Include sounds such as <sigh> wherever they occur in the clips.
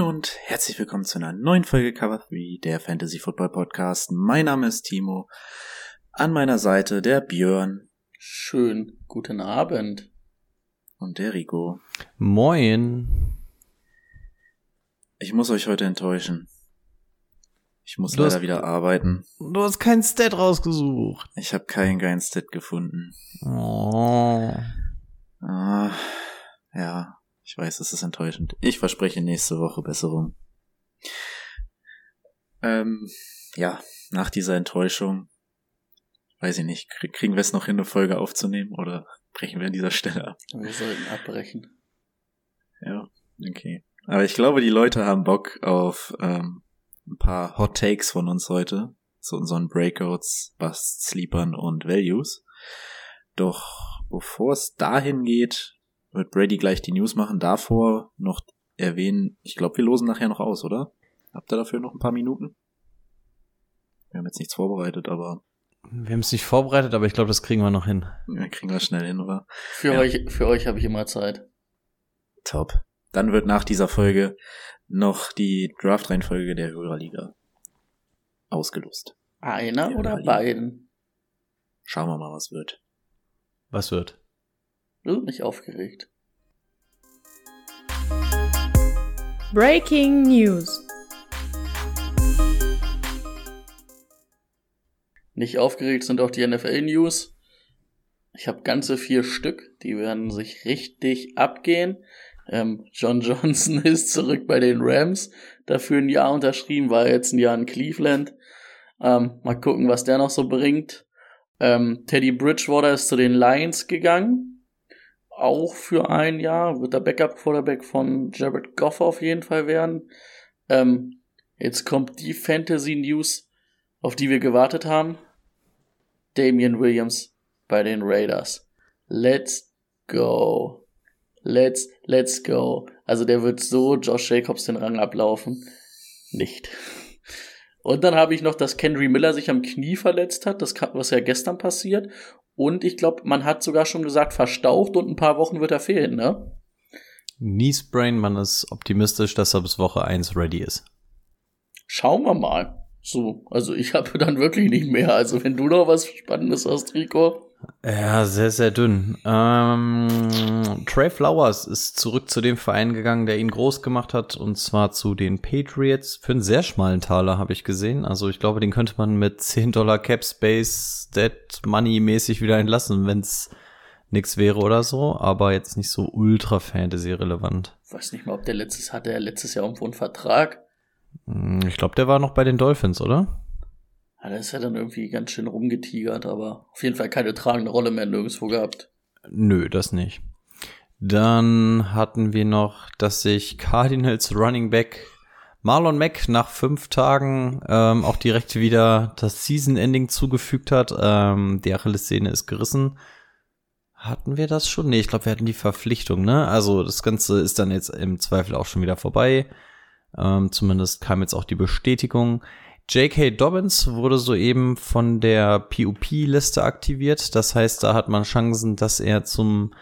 Moin und herzlich willkommen zu einer neuen Folge Cover 3, der Fantasy Football Podcast. Mein Name ist Timo. An meiner Seite der Björn Schön, guten Abend. und der Rico. Moin. Ich muss euch heute enttäuschen. Ich muss Du leider hast- wieder arbeiten. Du hast keinen Stat rausgesucht. Ich habe keinen geilen Stat gefunden. Oh. Ah, ja, ich weiß, es ist enttäuschend. Ich verspreche nächste Woche Besserung. Ähm, ja, nach dieser Enttäuschung, weiß ich nicht, krie- kriegen wir es noch hin, eine Folge aufzunehmen oder brechen wir an dieser Stelle ab? Wir sollten abbrechen. Ja, okay. Aber ich glaube, die Leute haben Bock auf ähm, ein paar Hot Takes von uns heute zu unseren Breakouts, Busts, Sleepern und Values. Doch bevor es dahin geht, wird Brady gleich die News machen. Davor noch erwähnen, ich glaube, wir losen nachher noch aus, oder? Habt ihr dafür noch ein paar Minuten? Wir haben jetzt nichts vorbereitet, aber Wir haben es nicht vorbereitet, aber ich glaube, das kriegen wir noch hin. wir kriegen wir schnell hin, oder? Für Ja. euch, für euch habe ich immer Zeit. Top. Dann wird nach dieser Folge noch die Draft-Reihenfolge der Hörerliga ausgelost. Einer Ja, oder beiden? Schauen wir mal, was wird. Was wird? Nicht aufgeregt. Breaking News. Nicht aufgeregt sind auch die NFL-News. Ich habe ganze vier Stück. Die werden sich richtig abgehen. Ähm, John <laughs> Johnson ist zurück bei den Rams. Dafür ein Jahr unterschrieben, war jetzt ein Jahr in Cleveland. Ähm, mal gucken, was der noch so bringt. Ähm, Teddy Bridgewater ist zu den Lions gegangen. Auch für ein Jahr. Wird der Backup-Quarterback von Jared Goff auf jeden Fall werden. Ähm, jetzt kommt die Fantasy-News, auf die wir gewartet haben. Damian Williams bei den Raiders. Let's go. Let's, let's go. Also der wird so Josh Jacobs den Rang ablaufen. Nicht. Und dann habe ich noch, dass Kendry Miller sich am Knie verletzt hat, das was ja gestern passiert. Und ich glaube, man hat sogar schon gesagt, verstaucht und ein paar Wochen wird er fehlen, ne? Kneesbrain, man ist optimistisch, dass er bis Woche 1 ready ist. Schauen wir mal. So, also ich habe <laughs> dann wirklich nicht mehr. Also wenn du noch was Spannendes hast, Rico. Ja, sehr, sehr dünn. Ähm, Trey Flowers ist zurück zu dem Verein gegangen, der ihn groß gemacht hat, und zwar zu den Patriots. Für einen sehr schmalen Taler habe ich gesehen. Also ich glaube, den könnte man mit 10 Dollar Cap Space, Dead Money mäßig wieder entlassen, wenn es nix wäre oder so, aber jetzt nicht so ultra Fantasy relevant. Weiß nicht mal, ob der letztes hatte, er letztes Jahr irgendwo einen Vertrag. Hm, Ich glaube, der war noch bei den Dolphins, oder? Ja, da ist er dann irgendwie ganz schön rumgetigert, aber auf jeden Fall keine tragende Rolle mehr nirgendwo gehabt. Nö, das nicht. Dann hatten wir noch, dass sich Cardinals Running Back Marlon Mack nach fünf Tagen ähm, auch direkt wieder das Season-Ending zugefügt hat. Ähm, die Achillessehne ist gerissen. Hatten wir das schon? Nee, ich glaube, wir hatten die Verpflichtung, ne? Also das Ganze ist dann jetzt im Zweifel auch schon wieder vorbei. Ähm, zumindest kam jetzt auch die Bestätigung. J.K. Dobbins wurde soeben von der PUP-Liste aktiviert. Das heißt, da hat man Chancen, dass er zum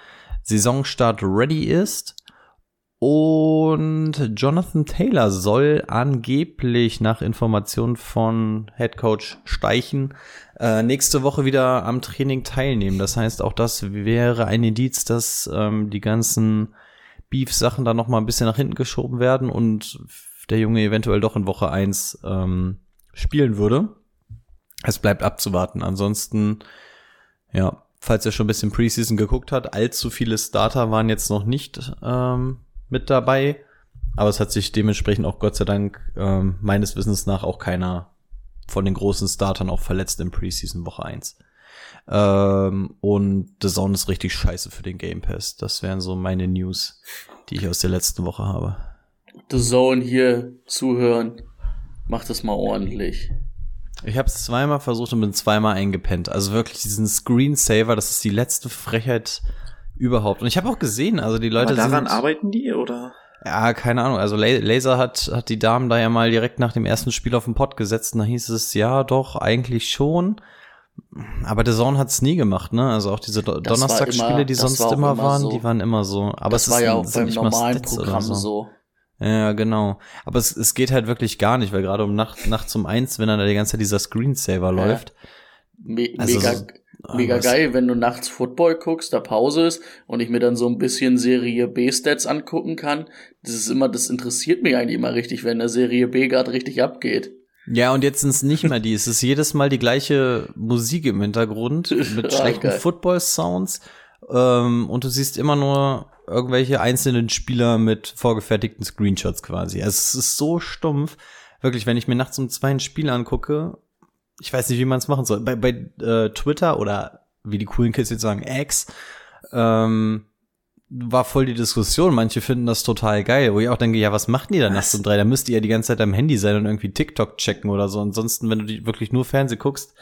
Saisonstart ready ist. Und Jonathan Taylor soll angeblich nach Informationen von Head Coach Steichen äh, nächste Woche wieder am Training teilnehmen. Das heißt, auch das wäre ein Indiz, dass ähm, die ganzen Beef-Sachen da noch mal ein bisschen nach hinten geschoben werden und der Junge eventuell doch in Woche eins ähm, spielen würde. Es bleibt abzuwarten. Ansonsten, ja, falls ihr schon ein bisschen Preseason geguckt habt, allzu viele Starter waren jetzt noch nicht ähm, mit dabei. Aber es hat sich dementsprechend auch Gott sei Dank ähm, meines Wissens nach auch keiner von den großen Startern auch verletzt im Preseason Woche 1. Ähm, und The Zone ist richtig scheiße für den Game Pass. Das wären so meine News, die ich aus der letzten Woche habe. The Zone hier zuhören, macht das mal ordentlich. Ich habe es zweimal versucht und bin zweimal eingepennt. Also wirklich diesen Screensaver, das ist die letzte Frechheit überhaupt. Und ich habe auch gesehen, also die Leute Aber daran sind, arbeiten die, oder? Ja, keine Ahnung. Also La- Laser hat, hat die Damen da ja mal direkt nach dem ersten Spiel auf den Pott gesetzt und da hieß es, ja, doch, eigentlich schon. Aber der Zone hat's nie gemacht, ne? Also auch diese Do Donnerstagsspiele, die sonst immer, immer waren, so. die waren immer so. Aber das es war ist, ja auch beim nicht mal normalen Programm so. so. Ja, genau. Aber es, es geht halt wirklich gar nicht, weil gerade um Nacht, Nacht zum Eins, wenn dann da die ganze Zeit dieser Screensaver läuft. Me Also mega, so- mega was- geil, wenn du nachts Football guckst, da Pause ist und ich mir dann so ein bisschen Serie B-Stats angucken kann. Das ist immer, das interessiert mich eigentlich immer richtig, wenn der Serie B gerade richtig abgeht. Ja, und jetzt sind es nicht mehr die. Es ist jedes Mal die gleiche Musik im Hintergrund <laughs> mit Ah, schlechten. Football-Sounds. Ähm, und du siehst immer nur irgendwelche einzelnen Spieler mit vorgefertigten Screenshots quasi. Also es ist so stumpf. Wirklich, wenn ich mir nachts um zwei ein Spiel angucke, ich weiß nicht, wie man es machen soll. Bei, bei äh, Twitter oder wie die coolen Kids jetzt sagen, X, ähm, war voll die Diskussion. Manche finden das total geil, wo ich auch denke, ja, was macht ihr da nachts um drei? Da müsst ihr ja die ganze Zeit am Handy sein und irgendwie TikTok checken oder so. Ansonsten, wenn du die wirklich nur Fernsehen guckst,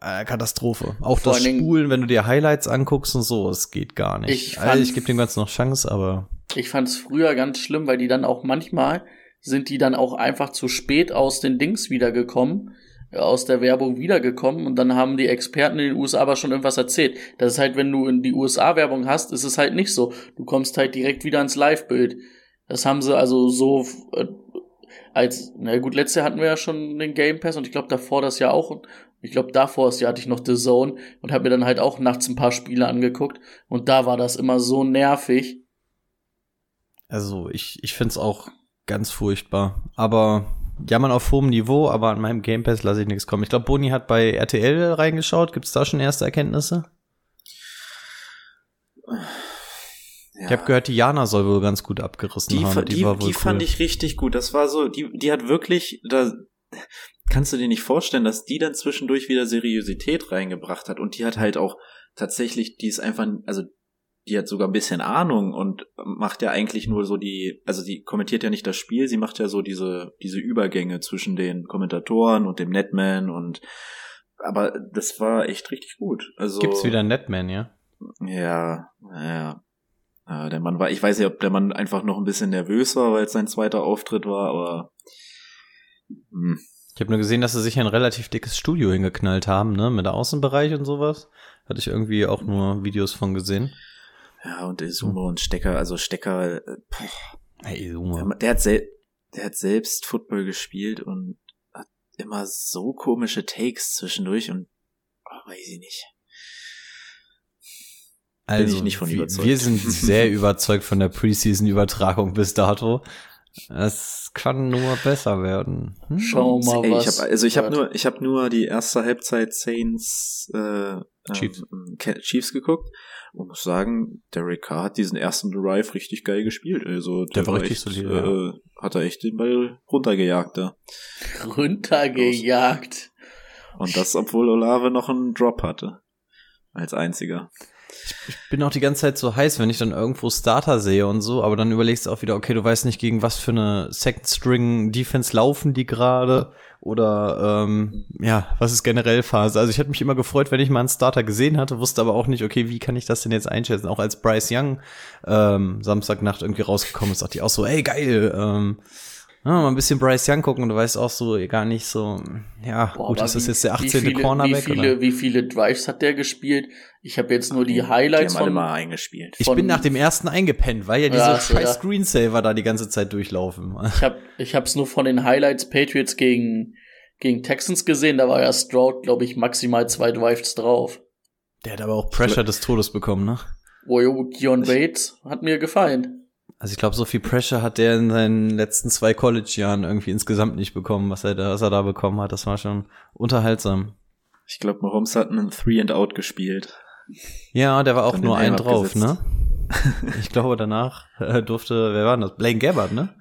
äh, Katastrophe. Auch Vor das Spulen, wenn du dir Highlights anguckst und so, es geht gar nicht. Ich also, ich gebe dem Ganzen noch Chance, aber Ich fand es früher ganz schlimm, weil die dann auch manchmal sind die dann auch einfach zu spät aus den Dings wiedergekommen, äh, aus der Werbung wiedergekommen und dann haben die Experten in den USA aber schon irgendwas erzählt. Das ist halt, wenn du in die USA-Werbung hast, ist es halt nicht so. Du kommst halt direkt wieder ins Live-Bild. Das haben sie also so äh, als, na gut, letztes Jahr hatten wir ja schon den Game Pass und ich glaube davor das Jahr auch. Ich glaube davor das Jahr hatte ich noch The Zone und habe mir dann halt auch nachts ein paar Spiele angeguckt und da war das immer so nervig. also ich, ich find's auch ganz furchtbar. Aber jammern auf hohem Niveau, aber an meinem Game Pass lasse ich nichts kommen. Ich glaube, Boni hat bei RTL reingeschaut. Gibt's da schon erste Erkenntnisse? Ich habe gehört, die Jana soll wohl ganz gut abgerissen die, haben. fa- die, war wohl die fand cool. ich richtig gut. Das war so, die, die hat wirklich, da kannst du dir nicht vorstellen, dass die dann zwischendurch wieder Seriosität reingebracht hat. Und die hat halt auch tatsächlich, die ist einfach, also die hat sogar ein bisschen Ahnung und macht ja eigentlich nur so die, also die kommentiert ja nicht das Spiel, sie macht ja so diese, diese Übergänge zwischen den Kommentatoren und dem Netman und aber das war echt richtig gut. Also Gibt's wieder einen Netman, ja? ja, ja. Der Mann war, ich weiß nicht, ob der Mann einfach noch ein bisschen nervös war, weil es sein zweiter Auftritt war, aber hm, Ich habe nur gesehen, dass sie sich ein relativ dickes Studio hingeknallt haben, ne? Mit Außenbereich und sowas. Hatte ich irgendwie auch nur Videos von gesehen. ja, und der Sumo und Stecker, also Stecker, äh, boah, Hey, der, Junge. der hat sel der hat selbst Football gespielt und hat immer so komische Takes zwischendurch und oh, weiß ich nicht. Also, ich nicht von überzeugt. wir sind <laughs> sehr überzeugt von der Preseason-Übertragung bis dato. Es kann nur besser werden. Hm? Schauen wir mal, Ey, ich was. hab, also ich habe nur, ich habe nur die erste Halbzeit Saints äh, Chiefs. Ähm, Chiefs geguckt und muss sagen, Derek Carr hat diesen ersten Drive richtig geil gespielt. Also Der war richtig solide, äh, hat er echt den Ball runtergejagt da. runtergejagt. Und das, obwohl Olave noch einen Drop hatte. Als einziger. Ich bin auch die ganze Zeit so heiß, wenn ich dann irgendwo Starter sehe und so, aber dann überlegst du auch wieder, okay, du weißt nicht, gegen was für eine Second String Defense laufen die gerade oder ähm, ja, was ist generell Phase. Also ich hatte mich immer gefreut, wenn ich mal einen Starter gesehen hatte, wusste aber auch nicht, okay, wie kann ich das denn jetzt einschätzen? Auch als Bryce Young ähm, Samstagnacht irgendwie rausgekommen ist, dachte ich auch so, ey geil, ähm, mal ein bisschen Bryce Young gucken und du weißt auch so gar nicht so, ja, Boah, gut, ist das wie- jetzt der wie 18. viele, Cornerback Wie viele, oder? wie viele Drives hat der gespielt? Ich habe jetzt nur die Die Highlights haben alle von. mal eingespielt. Ich bin nach dem ersten eingepennt, weil ja diese Ja, scheiß ja. Screensaver da die ganze Zeit durchlaufen. Ich habe ich hab's nur von den Highlights Patriots gegen, gegen Texans gesehen. Da war ja Stroud, glaube ich, maximal zwei Drives drauf. Der hat aber auch Pressure des Todes bekommen, ne? Wojo, Gion Bates hat mir gefallen. Also ich glaube, so viel Pressure hat der in seinen letzten zwei College-Jahren irgendwie insgesamt nicht bekommen, was er da, was er da bekommen hat. Das war schon unterhaltsam. Ich glaube, Mahomes hat einen Three and Out gespielt. Ja, der war auch Dann nur ein drauf, ne? <laughs> <laughs> Ich glaube, danach äh, durfte, wer war denn das? Blaine Gabbard, ne?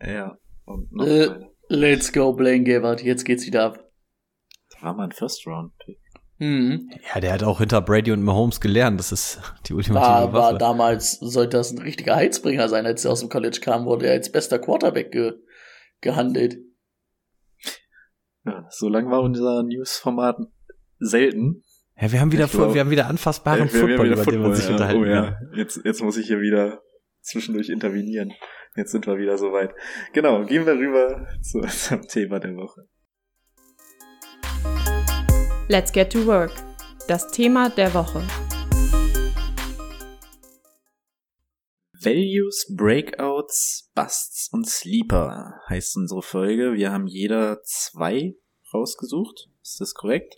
Ja. Und noch Äh. Let's go, Blaine Gabbard. Jetzt geht's wieder ab. war mal ein First Round Pick. Mhm. Ja, der hat auch hinter Brady und Mahomes gelernt. Das ist die ultimative War, war Waffe. damals, sollte das ein richtiger Heizbringer sein, als er aus dem College kam, wurde er als bester Quarterback ge gehandelt. Ja, so lang war unser News-Format selten. Ja, wir haben wieder, glaub- wir haben wieder anfassbaren Äh, wir- wir haben Football, wieder über den man sich ja. unterhalten Oh ja, kann. jetzt, jetzt muss ich hier wieder zwischendurch intervenieren. Jetzt sind wir wieder soweit. Genau, gehen wir rüber zu <laughs> unserem Thema der Woche. Let's get to work. Das Thema der Woche. Values, Breakouts, Busts und Sleeper heißt unsere Folge. Wir haben jeder zwei rausgesucht. Ist das korrekt?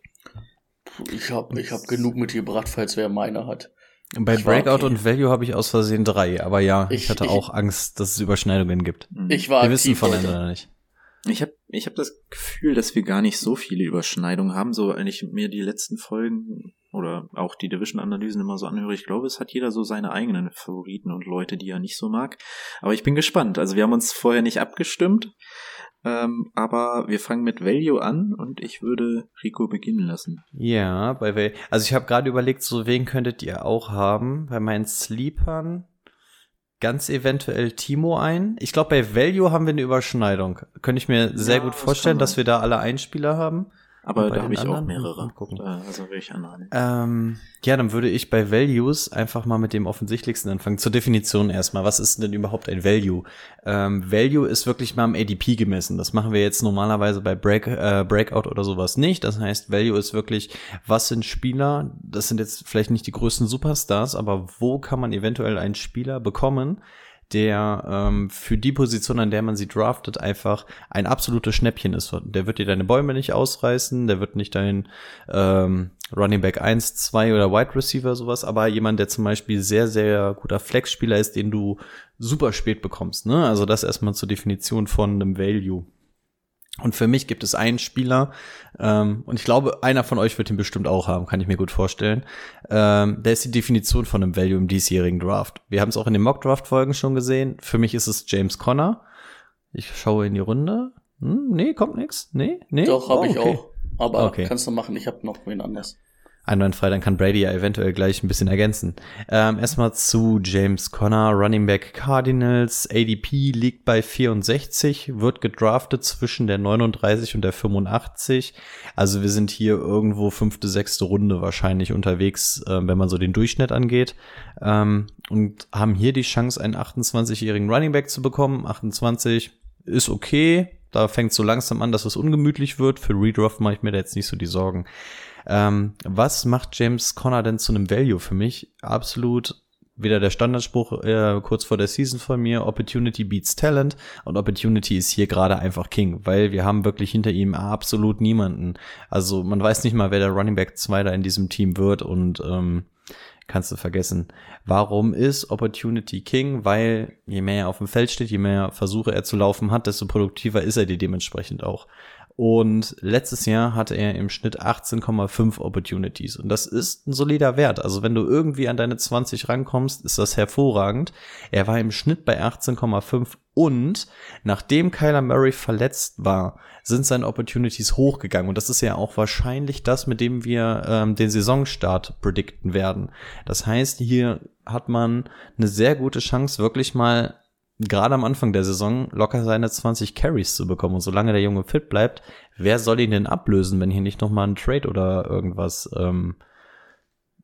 Ich hab, ich hab genug mitgebracht, falls wer meine hat. Bei Ich Breakout okay. und Value habe ich aus Versehen drei, aber ja, ich, Ich- hatte ich- auch Angst, dass es Überschneidungen gibt. Ich war Wir wissen voneinander nicht. Ich habe ich hab das Gefühl, dass wir gar nicht so viele Überschneidungen haben. So, wenn ich mir die letzten Folgen oder auch die Division-Analysen immer so anhöre, ich glaube, es hat jeder so seine eigenen Favoriten und Leute, die er nicht so mag. Aber ich bin gespannt. Also wir haben uns vorher nicht abgestimmt, ähm, aber wir fangen mit Value an und ich würde Rico beginnen lassen. Ja, bei Val Also ich habe gerade überlegt, so wen könntet ihr auch haben? Bei meinen Sleepern ganz eventuell Timo ein. Ich glaube, bei Value haben wir eine Überschneidung. Könnte ich mir sehr Ja, gut vorstellen, dass wir da alle Einspieler haben. Aber da habe ich auch mehrere. Gucken. Da, also will ich. Ähm, ja, dann würde ich bei Values einfach mal mit dem offensichtlichsten anfangen. Zur Definition erstmal. Was ist denn überhaupt ein Value? Ähm, Value ist wirklich mal am ADP gemessen. Das machen wir jetzt normalerweise bei Break, äh, Breakout oder sowas nicht. Das heißt, Value ist wirklich, was sind Spieler? Das sind jetzt vielleicht nicht die größten Superstars, aber wo kann man eventuell einen Spieler bekommen, der ähm, für die Position, an der man sie draftet, einfach ein absolutes Schnäppchen ist. Der wird dir deine Bäume nicht ausreißen, der wird nicht dein ähm, Running Back 1, 2 oder Wide Receiver sowas, aber jemand, der zum Beispiel sehr, sehr guter Flex-Spieler ist, den du super spät bekommst. Ne? Also das erstmal zur Definition von einem Value. Und für mich gibt es einen Spieler, ähm, und ich glaube, einer von euch wird ihn bestimmt auch haben, kann ich mir gut vorstellen. Ähm, der ist die Definition von einem Value im diesjährigen Draft. Wir haben es auch in den Mock-Draft-Folgen schon gesehen. Für mich ist es James Conner. Ich schaue in die Runde. Hm, nee, kommt nix. Nee, nee. Doch, habe Oh, ich okay. auch. Aber Okay. kannst du machen, ich habe noch wen anders. Einwandfrei, dann kann Brady ja eventuell gleich ein bisschen ergänzen. Ähm, erstmal zu James Conner, Running Back Cardinals. ADP liegt bei 64, wird gedraftet zwischen der 39 und der 85. Also wir sind hier irgendwo fünfte, sechste Runde wahrscheinlich unterwegs, äh, wenn man so den Durchschnitt angeht. Ähm, und haben hier die Chance, einen 28-jährigen Running Back zu bekommen. 28 ist okay. Da fängt so langsam an, dass es ungemütlich wird. Für Redraft mache ich mir da jetzt nicht so die Sorgen. Ähm, was macht James Conner denn zu einem Value für mich? Absolut wieder der Standardspruch äh, kurz vor der Season von mir, Opportunity beats Talent und Opportunity ist hier gerade einfach King, weil wir haben wirklich hinter ihm absolut niemanden. Also man weiß nicht mal, wer der Running Back 2 da in diesem Team wird und ähm, kannst du vergessen. Warum ist Opportunity King? Weil je mehr er auf dem Feld steht, je mehr Versuche er zu laufen hat, desto produktiver ist er dir dementsprechend auch. Und letztes Jahr hatte er im Schnitt 18,5 Opportunities. Und das ist ein solider Wert. Also wenn du irgendwie an deine 20 rankommst, ist das hervorragend. Er war im Schnitt bei 18,5 und nachdem Kyler Murray verletzt war, sind seine Opportunities hochgegangen. Und das ist ja auch wahrscheinlich das, mit dem wir ähm, den Saisonstart predikten werden. Das heißt, hier hat man eine sehr gute Chance, wirklich mal gerade am Anfang der Saison locker seine 20 Carries zu bekommen. Und solange der Junge fit bleibt, wer soll ihn denn ablösen, wenn hier nicht nochmal ein Trade oder irgendwas, ähm,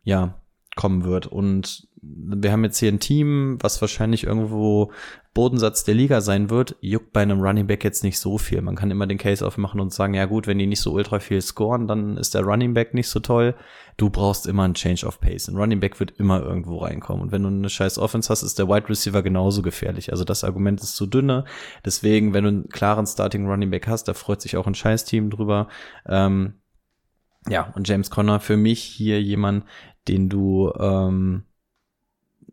ja, kommen wird. Und wir haben jetzt hier ein Team, was wahrscheinlich irgendwo Bodensatz der Liga sein wird, juckt bei einem Running Back jetzt nicht so viel. Man kann immer den Case aufmachen und sagen, ja gut, wenn die nicht so ultra viel scoren, dann ist der Running Back nicht so toll. Du brauchst immer einen Change of Pace. Ein Running Back wird immer irgendwo reinkommen. Und wenn du eine scheiß Offense hast, ist der Wide Receiver genauso gefährlich. Also das Argument ist zu dünne. Deswegen, wenn du einen klaren Starting Running Back hast, da freut sich auch ein scheiß Team drüber. Ähm, ja, und James Conner für mich hier jemand, den du ähm,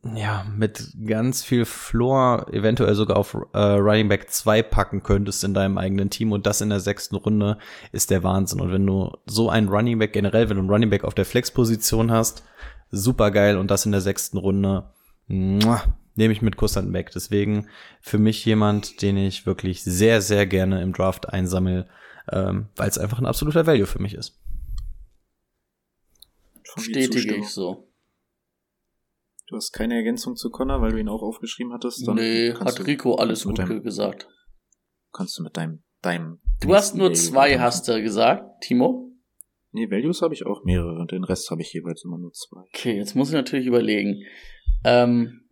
ja mit ganz viel Floor eventuell sogar auf äh, Running Back 2 packen könntest in deinem eigenen Team und das in der sechsten Runde ist der Wahnsinn. Und wenn du so einen Running Back generell, wenn du einen Running Back auf der Flex-Position hast, super geil und das in der sechsten Runde, muah, nehme ich mit Kusshand weg. Deswegen für mich jemand, den ich wirklich sehr, sehr gerne im Draft einsammel, ähm, weil es einfach ein absoluter Value für mich ist. Bestätige ich so. Du hast keine Ergänzung zu Connor, weil du ihn auch aufgeschrieben hattest? Dann nee, hat Rico alles du gut deinem, gesagt. Kannst du mit deinem, deinem. Du hast nur zwei, Value hast du gesagt, Timo? Nee, Values habe ich auch mehrere und den Rest habe ich jeweils immer nur zwei. Okay, jetzt muss ich natürlich überlegen. Ähm,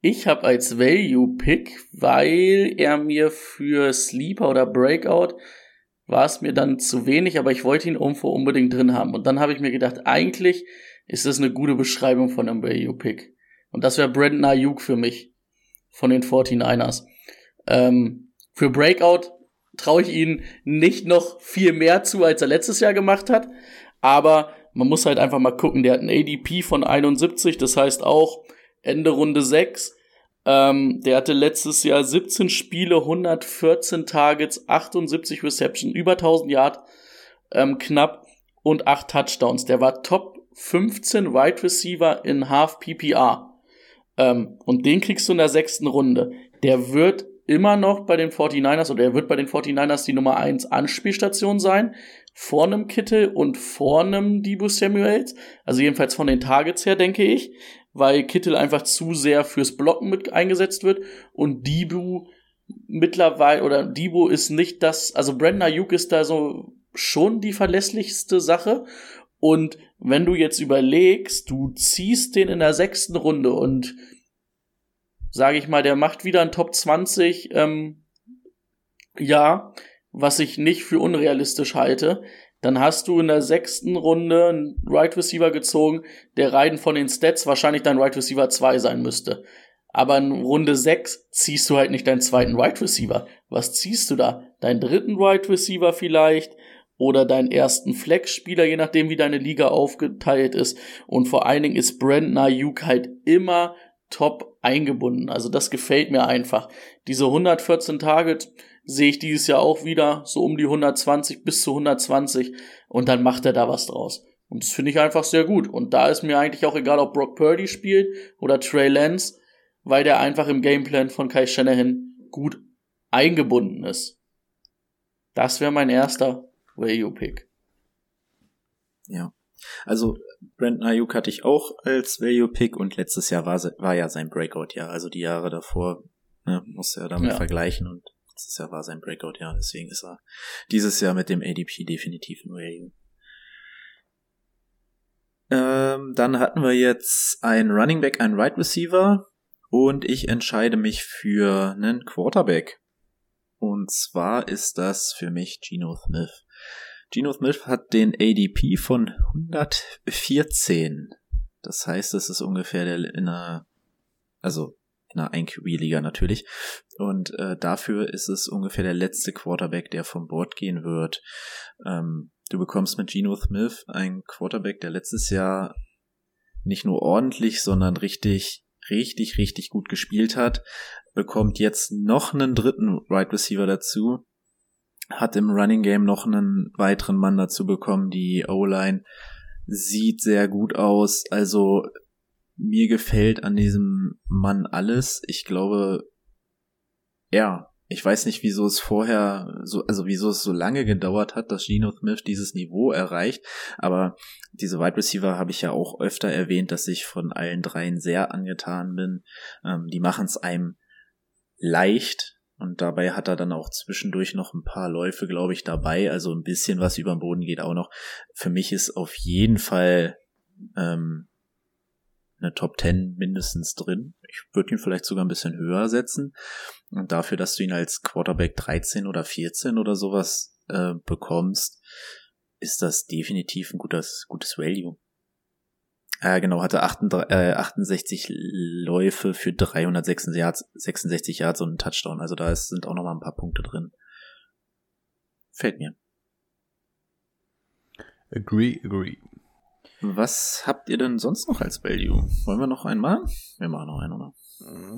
ich habe als Value-Pick, weil er mir für Sleeper oder Breakout war es mir dann zu wenig, aber ich wollte ihn irgendwo unbedingt drin haben. Und dann habe ich mir gedacht, eigentlich ist das eine gute Beschreibung von einem Value-Pick. Und das wäre Brandon Ayuk für mich von den 49ers. Ähm, für Breakout traue ich ihnen nicht noch viel mehr zu, als er letztes Jahr gemacht hat. Aber man muss halt einfach mal gucken, der hat ein ADP von 71, das heißt auch Ende Runde 6. Ähm, der hatte letztes Jahr 17 Spiele, 114 Targets, 78 Reception, über 1000 Yard ähm, knapp und 8 Touchdowns. Der war Top 15 Wide Receiver in Half PPR. Ähm, und den kriegst du in der sechsten Runde. Der wird immer noch bei den 49ers oder er wird bei den 49ers die Nummer 1 Anspielstation sein. Vor einem Kittel und vor einem Debo Samuels. Also jedenfalls von den Targets her, denke ich. Weil Kittel einfach zu sehr fürs Blocken mit eingesetzt wird und Debo mittlerweile oder Debo ist nicht das, also Brandon Ayuk ist da so schon die verlässlichste Sache und wenn du jetzt überlegst, du ziehst den in der sechsten Runde und sage ich mal, der macht wieder ein Top 20, ähm, ja, was ich nicht für unrealistisch halte, dann hast du in der sechsten Runde einen Right Receiver gezogen, der rein von den Stats wahrscheinlich dein Right Receiver 2 sein müsste. Aber in Runde 6 ziehst du halt nicht deinen zweiten Right Receiver. Was ziehst du da? Deinen dritten Right Receiver vielleicht? Oder deinen ersten Flex-Spieler, je nachdem, wie deine Liga aufgeteilt ist. Und vor allen Dingen ist Brandon Ayuk halt immer top eingebunden. Also das gefällt mir einfach. Diese 114 Target sehe ich dieses Jahr auch wieder so um die 120 bis zu 120 und dann macht er da was draus. Und das finde ich einfach sehr gut. Und da ist mir eigentlich auch egal, ob Brock Purdy spielt oder Trey Lance, weil der einfach im Gameplan von Kai Shanahan gut eingebunden ist. Das wäre mein erster Value-Pick. Ja. Also Brandon Ayuk hatte ich auch als Value-Pick und letztes Jahr war, war ja sein Breakout-Jahr. Also die Jahre davor ne, musste er damit Ja. vergleichen und letztes Jahr war sein Breakout-Jahr. Deswegen ist er dieses Jahr mit dem ADP definitiv ein Value. Ähm, dann hatten wir jetzt einen Running Back, einen Right Receiver und ich entscheide mich für einen Quarterback. Und zwar ist das für mich Geno Smith. Geno Smith hat den ADP von 114. Das heißt, es ist ungefähr der in einer, also in einer 1QB-Liga natürlich. Und äh, dafür ist es ungefähr der letzte Quarterback, der vom Board gehen wird. Ähm, du bekommst mit Geno Smith einen Quarterback, der letztes Jahr nicht nur ordentlich, sondern richtig, richtig, richtig gut gespielt hat. Bekommt jetzt noch einen dritten Right Receiver dazu. Hat im Running Game noch einen weiteren Mann dazu bekommen. Die O-Line sieht sehr gut aus. Also mir gefällt an diesem Mann alles. Ich glaube, ja, ich weiß nicht, wieso es vorher so, also wieso es so lange gedauert hat, dass Geno Smith dieses Niveau erreicht. Aber diese Wide Receiver habe ich ja auch öfter erwähnt, dass ich von allen dreien sehr angetan bin. Ähm, die machen es einem leicht. Und dabei hat er dann auch zwischendurch noch ein paar Läufe, glaube ich, dabei. Also ein bisschen was über den Boden geht auch noch. Für mich ist auf jeden Fall ähm, eine Top 10 mindestens drin. Ich würde ihn vielleicht sogar ein bisschen höher setzen. Und dafür, dass du ihn als Quarterback 13 oder 14 oder sowas äh, bekommst, ist das definitiv ein gutes, gutes Value. Äh, genau, hatte 68, äh, 68 Läufe für 366 Yards, 66 Yards und einen Touchdown. Also da ist, sind auch noch mal ein paar Punkte drin. Fällt mir. Agree, agree. Was habt ihr denn sonst noch als Value? Wollen wir noch machen? Wir machen noch einen, oder?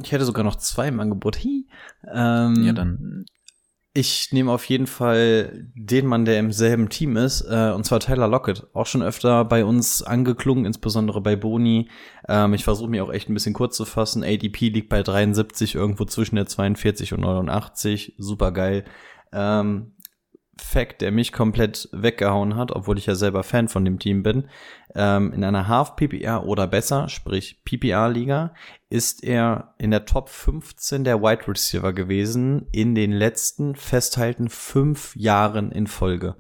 Ich hätte sogar noch zwei im Angebot. Hi. Ähm, Ja, dann Ich nehme auf jeden Fall den Mann, der im selben Team ist, äh, und zwar Tyler Lockett. Auch schon öfter bei uns angeklungen, insbesondere bei Boni. Ähm, ich versuche mir auch echt ein bisschen kurz zu fassen. ADP liegt bei 73, irgendwo zwischen der 42 und 89. Super geil. Ähm, Fact, der mich komplett weggehauen hat, obwohl ich ja selber Fan von dem Team bin. Ähm, in einer Half-PPR oder besser, sprich PPR-Liga, ist er in der Top 15 der Wide Receiver gewesen in den letzten festhalten fünf Jahren in Folge.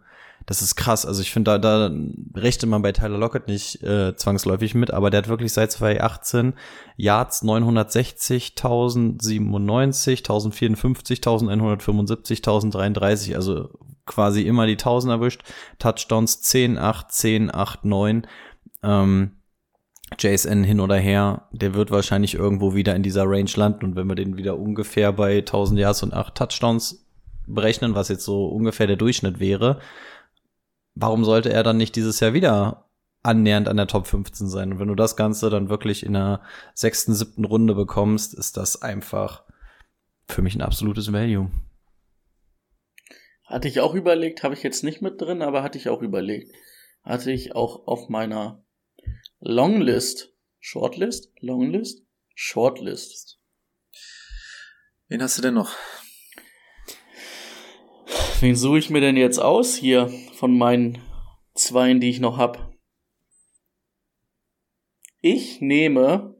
Das ist krass. Also ich finde, da, da rechnet man bei Tyler Lockett nicht äh, zwangsläufig mit, aber der hat wirklich seit 2018 Yards 960, 1097, 1054, 1175, 1033, also quasi immer die 1000 erwischt. Touchdowns 10, 8, 10, 8, 9. Ähm, JSN hin oder her, der wird wahrscheinlich irgendwo wieder in dieser Range landen und wenn wir den wieder ungefähr bei 1000 Yards und 8 Touchdowns berechnen, was jetzt so ungefähr der Durchschnitt wäre, warum sollte er dann nicht dieses Jahr wieder annähernd an der Top 15 sein? Und wenn du das Ganze dann wirklich in der sechsten, siebten Runde bekommst, ist das einfach für mich ein absolutes Value. Hatte ich auch überlegt, habe ich jetzt nicht mit drin, aber hatte ich auch überlegt. Hatte ich auch auf meiner Longlist. Shortlist? Longlist? Shortlist. Wen hast du denn noch? Wen suche ich mir denn jetzt aus hier von meinen Zweien, die ich noch hab? Ich nehme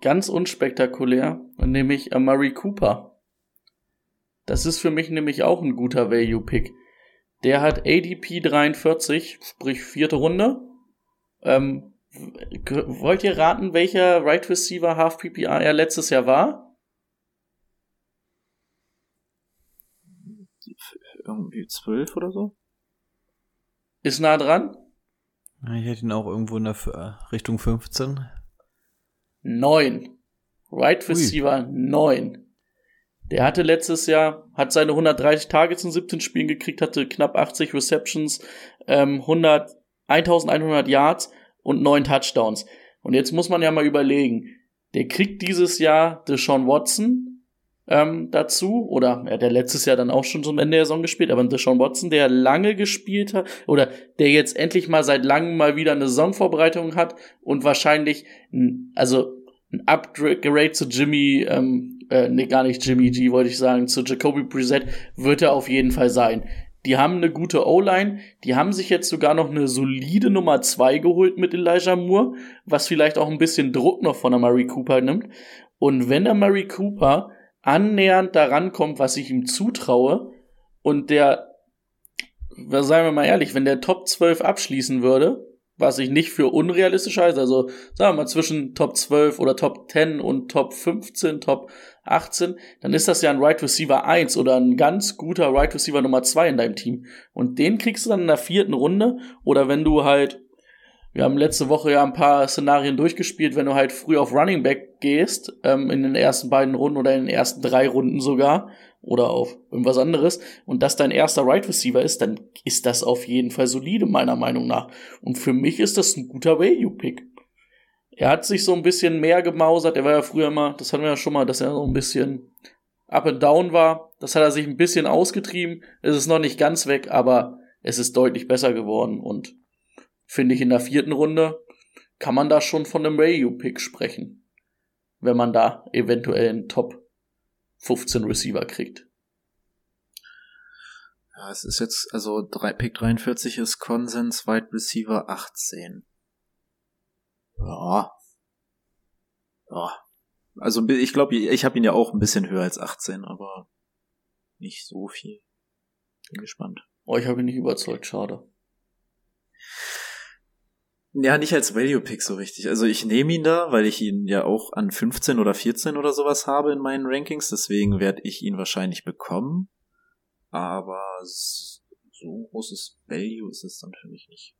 ganz unspektakulär, nehme ich Amari Cooper. Das ist für mich nämlich auch ein guter Value-Pick. Der hat ADP 43, sprich vierte Runde. Ähm, wollt ihr raten, welcher Right Receiver Half PPR er letztes Jahr war? Irgendwie zwölf oder so? Ist nah dran? Ich hätte ihn auch irgendwo in der äh, Richtung 15. Neun. Right Receiver neun. Der hatte letztes Jahr, hat seine 130 Targets in 17 Spielen gekriegt, hatte knapp 80 Receptions, ähm, 100, 1100 Yards und neun Touchdowns. Und jetzt muss man ja mal überlegen, der kriegt dieses Jahr Deshaun Watson ähm, dazu, oder er hat ja letztes Jahr dann auch schon zum Ende der Saison gespielt, aber Deshaun Watson, der lange gespielt hat, oder der jetzt endlich mal seit langem mal wieder eine Saisonvorbereitung hat und wahrscheinlich, also ein Upgrade zu Jimmy, ähm, äh, nee, gar nicht Jimmy G, wollte ich sagen, zu Jacoby Brissett wird er auf jeden Fall sein. Die haben eine gute O-Line, die haben sich jetzt sogar noch eine solide Nummer zwei geholt mit Elijah Moore, was vielleicht auch ein bisschen Druck noch von der Murray Cooper nimmt. Und wenn der Murray Cooper annähernd daran kommt, was ich ihm zutraue, und der, seien wir mal ehrlich, wenn der Top 12 abschließen würde, was ich nicht für unrealistisch halte. Also sagen wir mal zwischen Top 12 oder Top 10 und Top 15, Top 18, dann ist das ja ein Right Receiver 1 oder ein ganz guter Right Receiver Nummer 2 in deinem Team. Und den kriegst du dann in der vierten Runde oder wenn du halt, wir haben letzte Woche ja ein paar Szenarien durchgespielt, wenn du halt früh auf Running Back gehst, ähm, in den ersten beiden Runden oder in den ersten drei Runden sogar, oder auf irgendwas anderes und das dein erster Right Receiver ist, dann ist das auf jeden Fall solide, meiner Meinung nach. Und für mich ist das ein guter Value-Pick. Er hat sich so ein bisschen mehr gemausert. Er war ja früher immer, das hatten wir ja schon mal, dass er so ein bisschen up and down war. Das hat er sich ein bisschen ausgetrieben. Es ist noch nicht ganz weg, aber es ist deutlich besser geworden. Und finde ich in der vierten Runde kann man da schon von einem Value-Pick sprechen. Wenn man da eventuell einen Top 15 Receiver kriegt. Ja, es ist jetzt, also drei, Pick 43 ist Konsens, Wide Receiver 18. Ja. Ja. Also ich glaube, ich habe ihn ja auch ein bisschen höher als 18, aber nicht so viel. Bin gespannt. Oh, ich habe ihn nicht überzeugt, schade. Ja, nicht als Value-Pick so richtig. Also ich nehme ihn da, weil ich ihn ja auch an 15 oder 14 oder sowas habe in meinen Rankings. Deswegen werde ich ihn wahrscheinlich bekommen. Aber so großes Value ist es dann für mich nicht.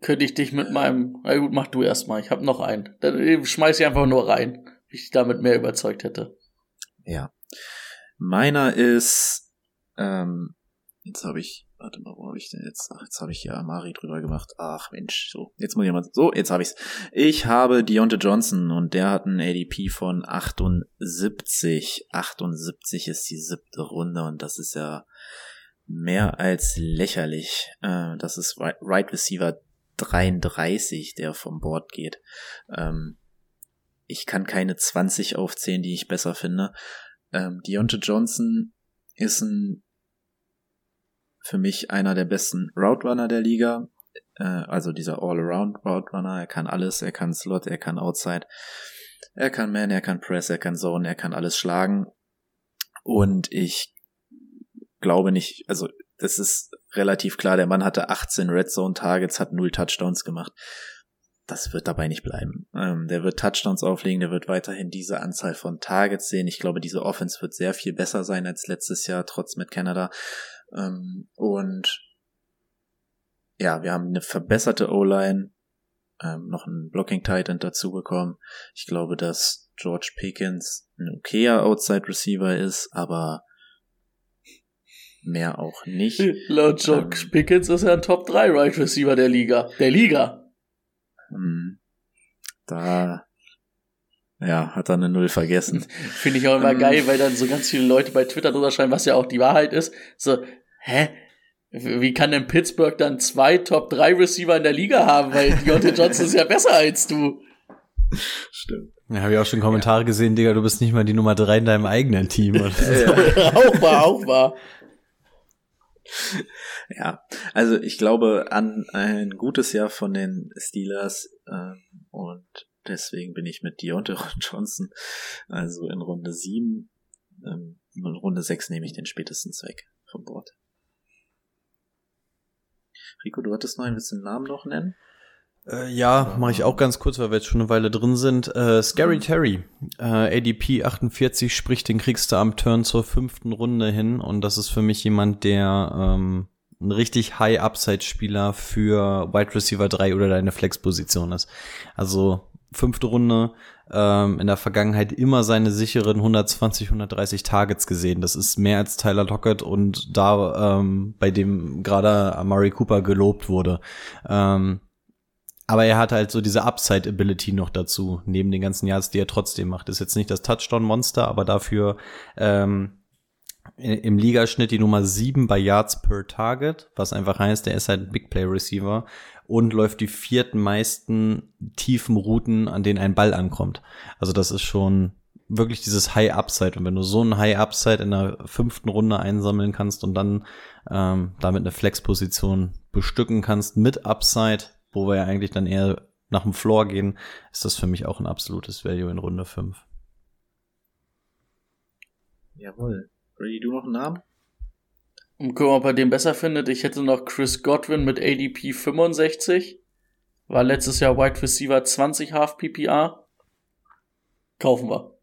Könnte ich dich mit meinem... Na gut, mach du erstmal. Ich habe noch einen. Dann schmeiß ich einfach nur rein, wie ich damit mehr überzeugt hätte. Ja. Meiner ist... Ähm, jetzt habe ich Warte mal, wo habe ich denn jetzt? Ach, jetzt habe ich hier Amari drüber gemacht. Ach Mensch, so, jetzt muss ich mal. So, jetzt habe ich's. Ich habe Deontay Johnson und der hat einen ADP von 78. 78 ist die siebte Runde und das ist ja mehr als lächerlich. Äh, das ist Right Receiver 33, der vom Board geht. Ähm, ich kann keine 20 aufzählen, die ich besser finde. ähm, Deontay Johnson ist ein für mich einer der besten Route Runner der Liga. Äh, also dieser All-Around Route Runner. Er kann alles. Er kann Slot, er kann Outside. Er kann Man, er kann Press, er kann Zone, er kann alles schlagen. Und ich glaube nicht, also das ist relativ klar, der Mann hatte 18 Red Zone Targets, hat null Touchdowns gemacht. Das wird dabei nicht bleiben. Ähm, der wird Touchdowns auflegen, der wird weiterhin diese Anzahl von Targets sehen. Ich glaube, diese Offense wird sehr viel besser sein als letztes Jahr, trotz mit Canada. Ähm, und ja, wir haben eine verbesserte O-Line, ähm, noch einen Blocking Titan dazu bekommen. Ich glaube, dass George Pickens ein okayer Outside Receiver ist, aber mehr auch nicht. Laut George ähm, Pickens ist er ein Top 3 Right Receiver der Liga. Der Liga. Hm. Da ja, hat er eine Null vergessen. <laughs> Finde ich auch immer ähm, geil, weil dann so ganz viele Leute bei Twitter drüber schreiben, was ja auch die Wahrheit ist. So, hä? Wie kann denn Pittsburgh dann zwei Top 3 Receiver in der Liga haben? Weil Deontay <laughs> Johnson ist ja besser als du. Stimmt. Ja, habe ich auch schon Kommentare ja. gesehen, Digga, du bist nicht mal die Nummer 3 in deinem eigenen Team. <laughs> ja. auch wahr, auch wahr. Ja, also ich glaube an ein gutes Jahr von den Steelers ähm, und deswegen bin ich mit Deontay <laughs> Johnson, also in Runde 7, ähm, in Runde 6 nehme ich den spätestens weg vom Bord. Rico, du hattest noch ein bisschen Namen noch nennen? Äh, ja, mache ich auch ganz kurz, weil wir jetzt schon eine Weile drin sind. Äh, Scary mhm. Terry, äh, ADP 48, sprich, den kriegst du am Turn zur fünften Runde hin und das ist für mich jemand, der ähm, ein richtig High-Upside-Spieler für Wide Receiver 3 oder deine Flex-Position ist. Also fünfte Runde, ähm, in der Vergangenheit immer seine sicheren 120, 130 Targets gesehen. Das ist mehr als Tyler Lockett und da, ähm, bei dem gerade Amari Cooper gelobt wurde. Ähm, aber er hat halt so diese Upside-Ability noch dazu, neben den ganzen Yards, die er trotzdem macht. Ist jetzt nicht das Touchdown-Monster, aber dafür ähm, im Ligaschnitt die Nummer 7 bei Yards per Target, was einfach heißt, der ist halt ein Big Play Receiver und läuft die vierten meisten tiefen Routen, an denen ein Ball ankommt. Also das ist schon wirklich dieses High Upside. Und wenn du so ein High Upside in der fünften Runde einsammeln kannst und dann ähm, damit eine Flex-Position bestücken kannst mit Upside, wo wir ja eigentlich dann eher nach dem Floor gehen, ist das für mich auch ein absolutes Value in Runde 5. Jawohl. Brady, du noch einen Namen? Und gucken, ob er den besser findet. Ich hätte noch Chris Godwin mit ADP 65. War letztes Jahr Wide Receiver 20 Half PPA. Kaufen wir.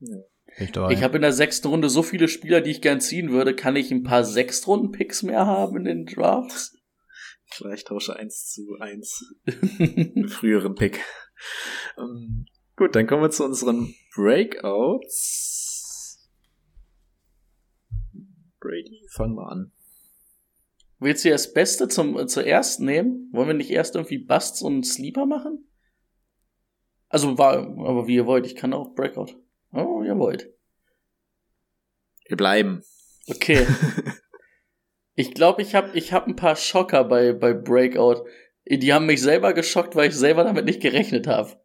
Ja. Ich, ich habe in der sechsten Runde so viele Spieler, die ich gern ziehen würde. Kann ich ein paar Sechstrunden-Picks mehr haben in den Drafts? Vielleicht tausche eins zu eins. <laughs> früheren Pick. Um, ähm, gut, dann kommen wir zu unseren Breakouts. Brady. Fangen wir an. Willst du das Beste zum, zuerst nehmen? Wollen wir nicht erst irgendwie Busts und Sleeper machen? Also, war, aber wie ihr wollt, ich kann auch Breakout. Oh, ihr wollt. Wir bleiben. Okay. <laughs> ich glaube, ich habe ich hab ein paar Schocker bei, bei Breakout. Die haben mich selber geschockt, weil ich selber damit nicht gerechnet habe.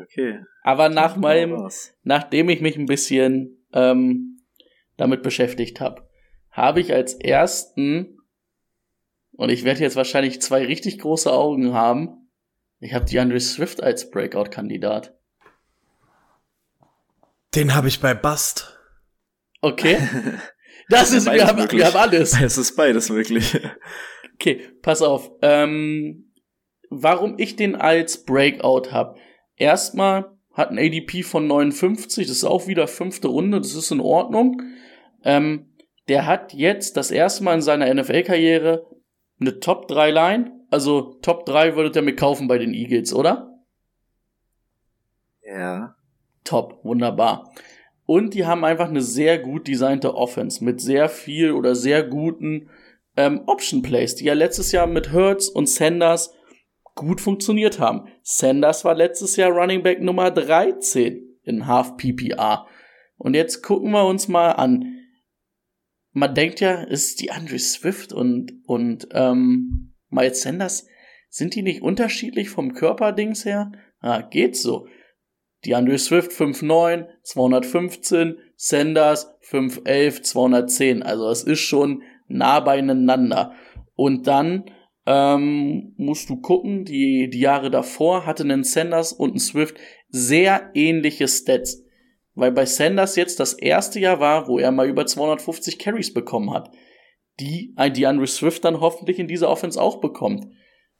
Okay. Aber nach meinem, nachdem ich mich ein bisschen ähm, damit beschäftigt habe, habe ich als ersten, und ich werde jetzt wahrscheinlich zwei richtig große Augen haben, ich habe die Andre Swift als Breakout-Kandidat. Den habe ich bei Bust. Okay. <laughs> Das ist, wir haben, wir haben alles. Es ist beides möglich. Okay, pass auf. Ähm, warum ich den als Breakout habe. Erstmal hat ein ADP von 59, das ist auch wieder fünfte Runde, das ist in Ordnung. Ähm, der hat jetzt das erste Mal in seiner NFL-Karriere eine Top 3 Line. Also Top 3 würdet ihr mir kaufen bei den Eagles, oder? Ja. Top, wunderbar. Und die haben einfach eine sehr gut designte Offense mit sehr viel oder sehr guten ähm, Option Plays, die ja letztes Jahr mit Hurts und Sanders gut funktioniert haben. Sanders war letztes Jahr Running Back Nummer 13 in Half PPR. Und jetzt gucken wir uns mal an man denkt ja, ist die Andre Swift und, und ähm, Miles Sanders, sind die nicht unterschiedlich vom Körperdings her? Ah, geht so. DeAndre Swift 5'9, 215, Sanders 5'11, 210. Also es ist schon nah beieinander. Und dann ähm, musst du gucken, die, die Jahre davor hatten ein Sanders und ein Swift sehr ähnliche Stats. Weil bei Sanders jetzt das erste Jahr war, wo er mal über 250 Carries bekommen hat. Die ein DeAndre Swift dann hoffentlich in dieser Offense auch bekommt.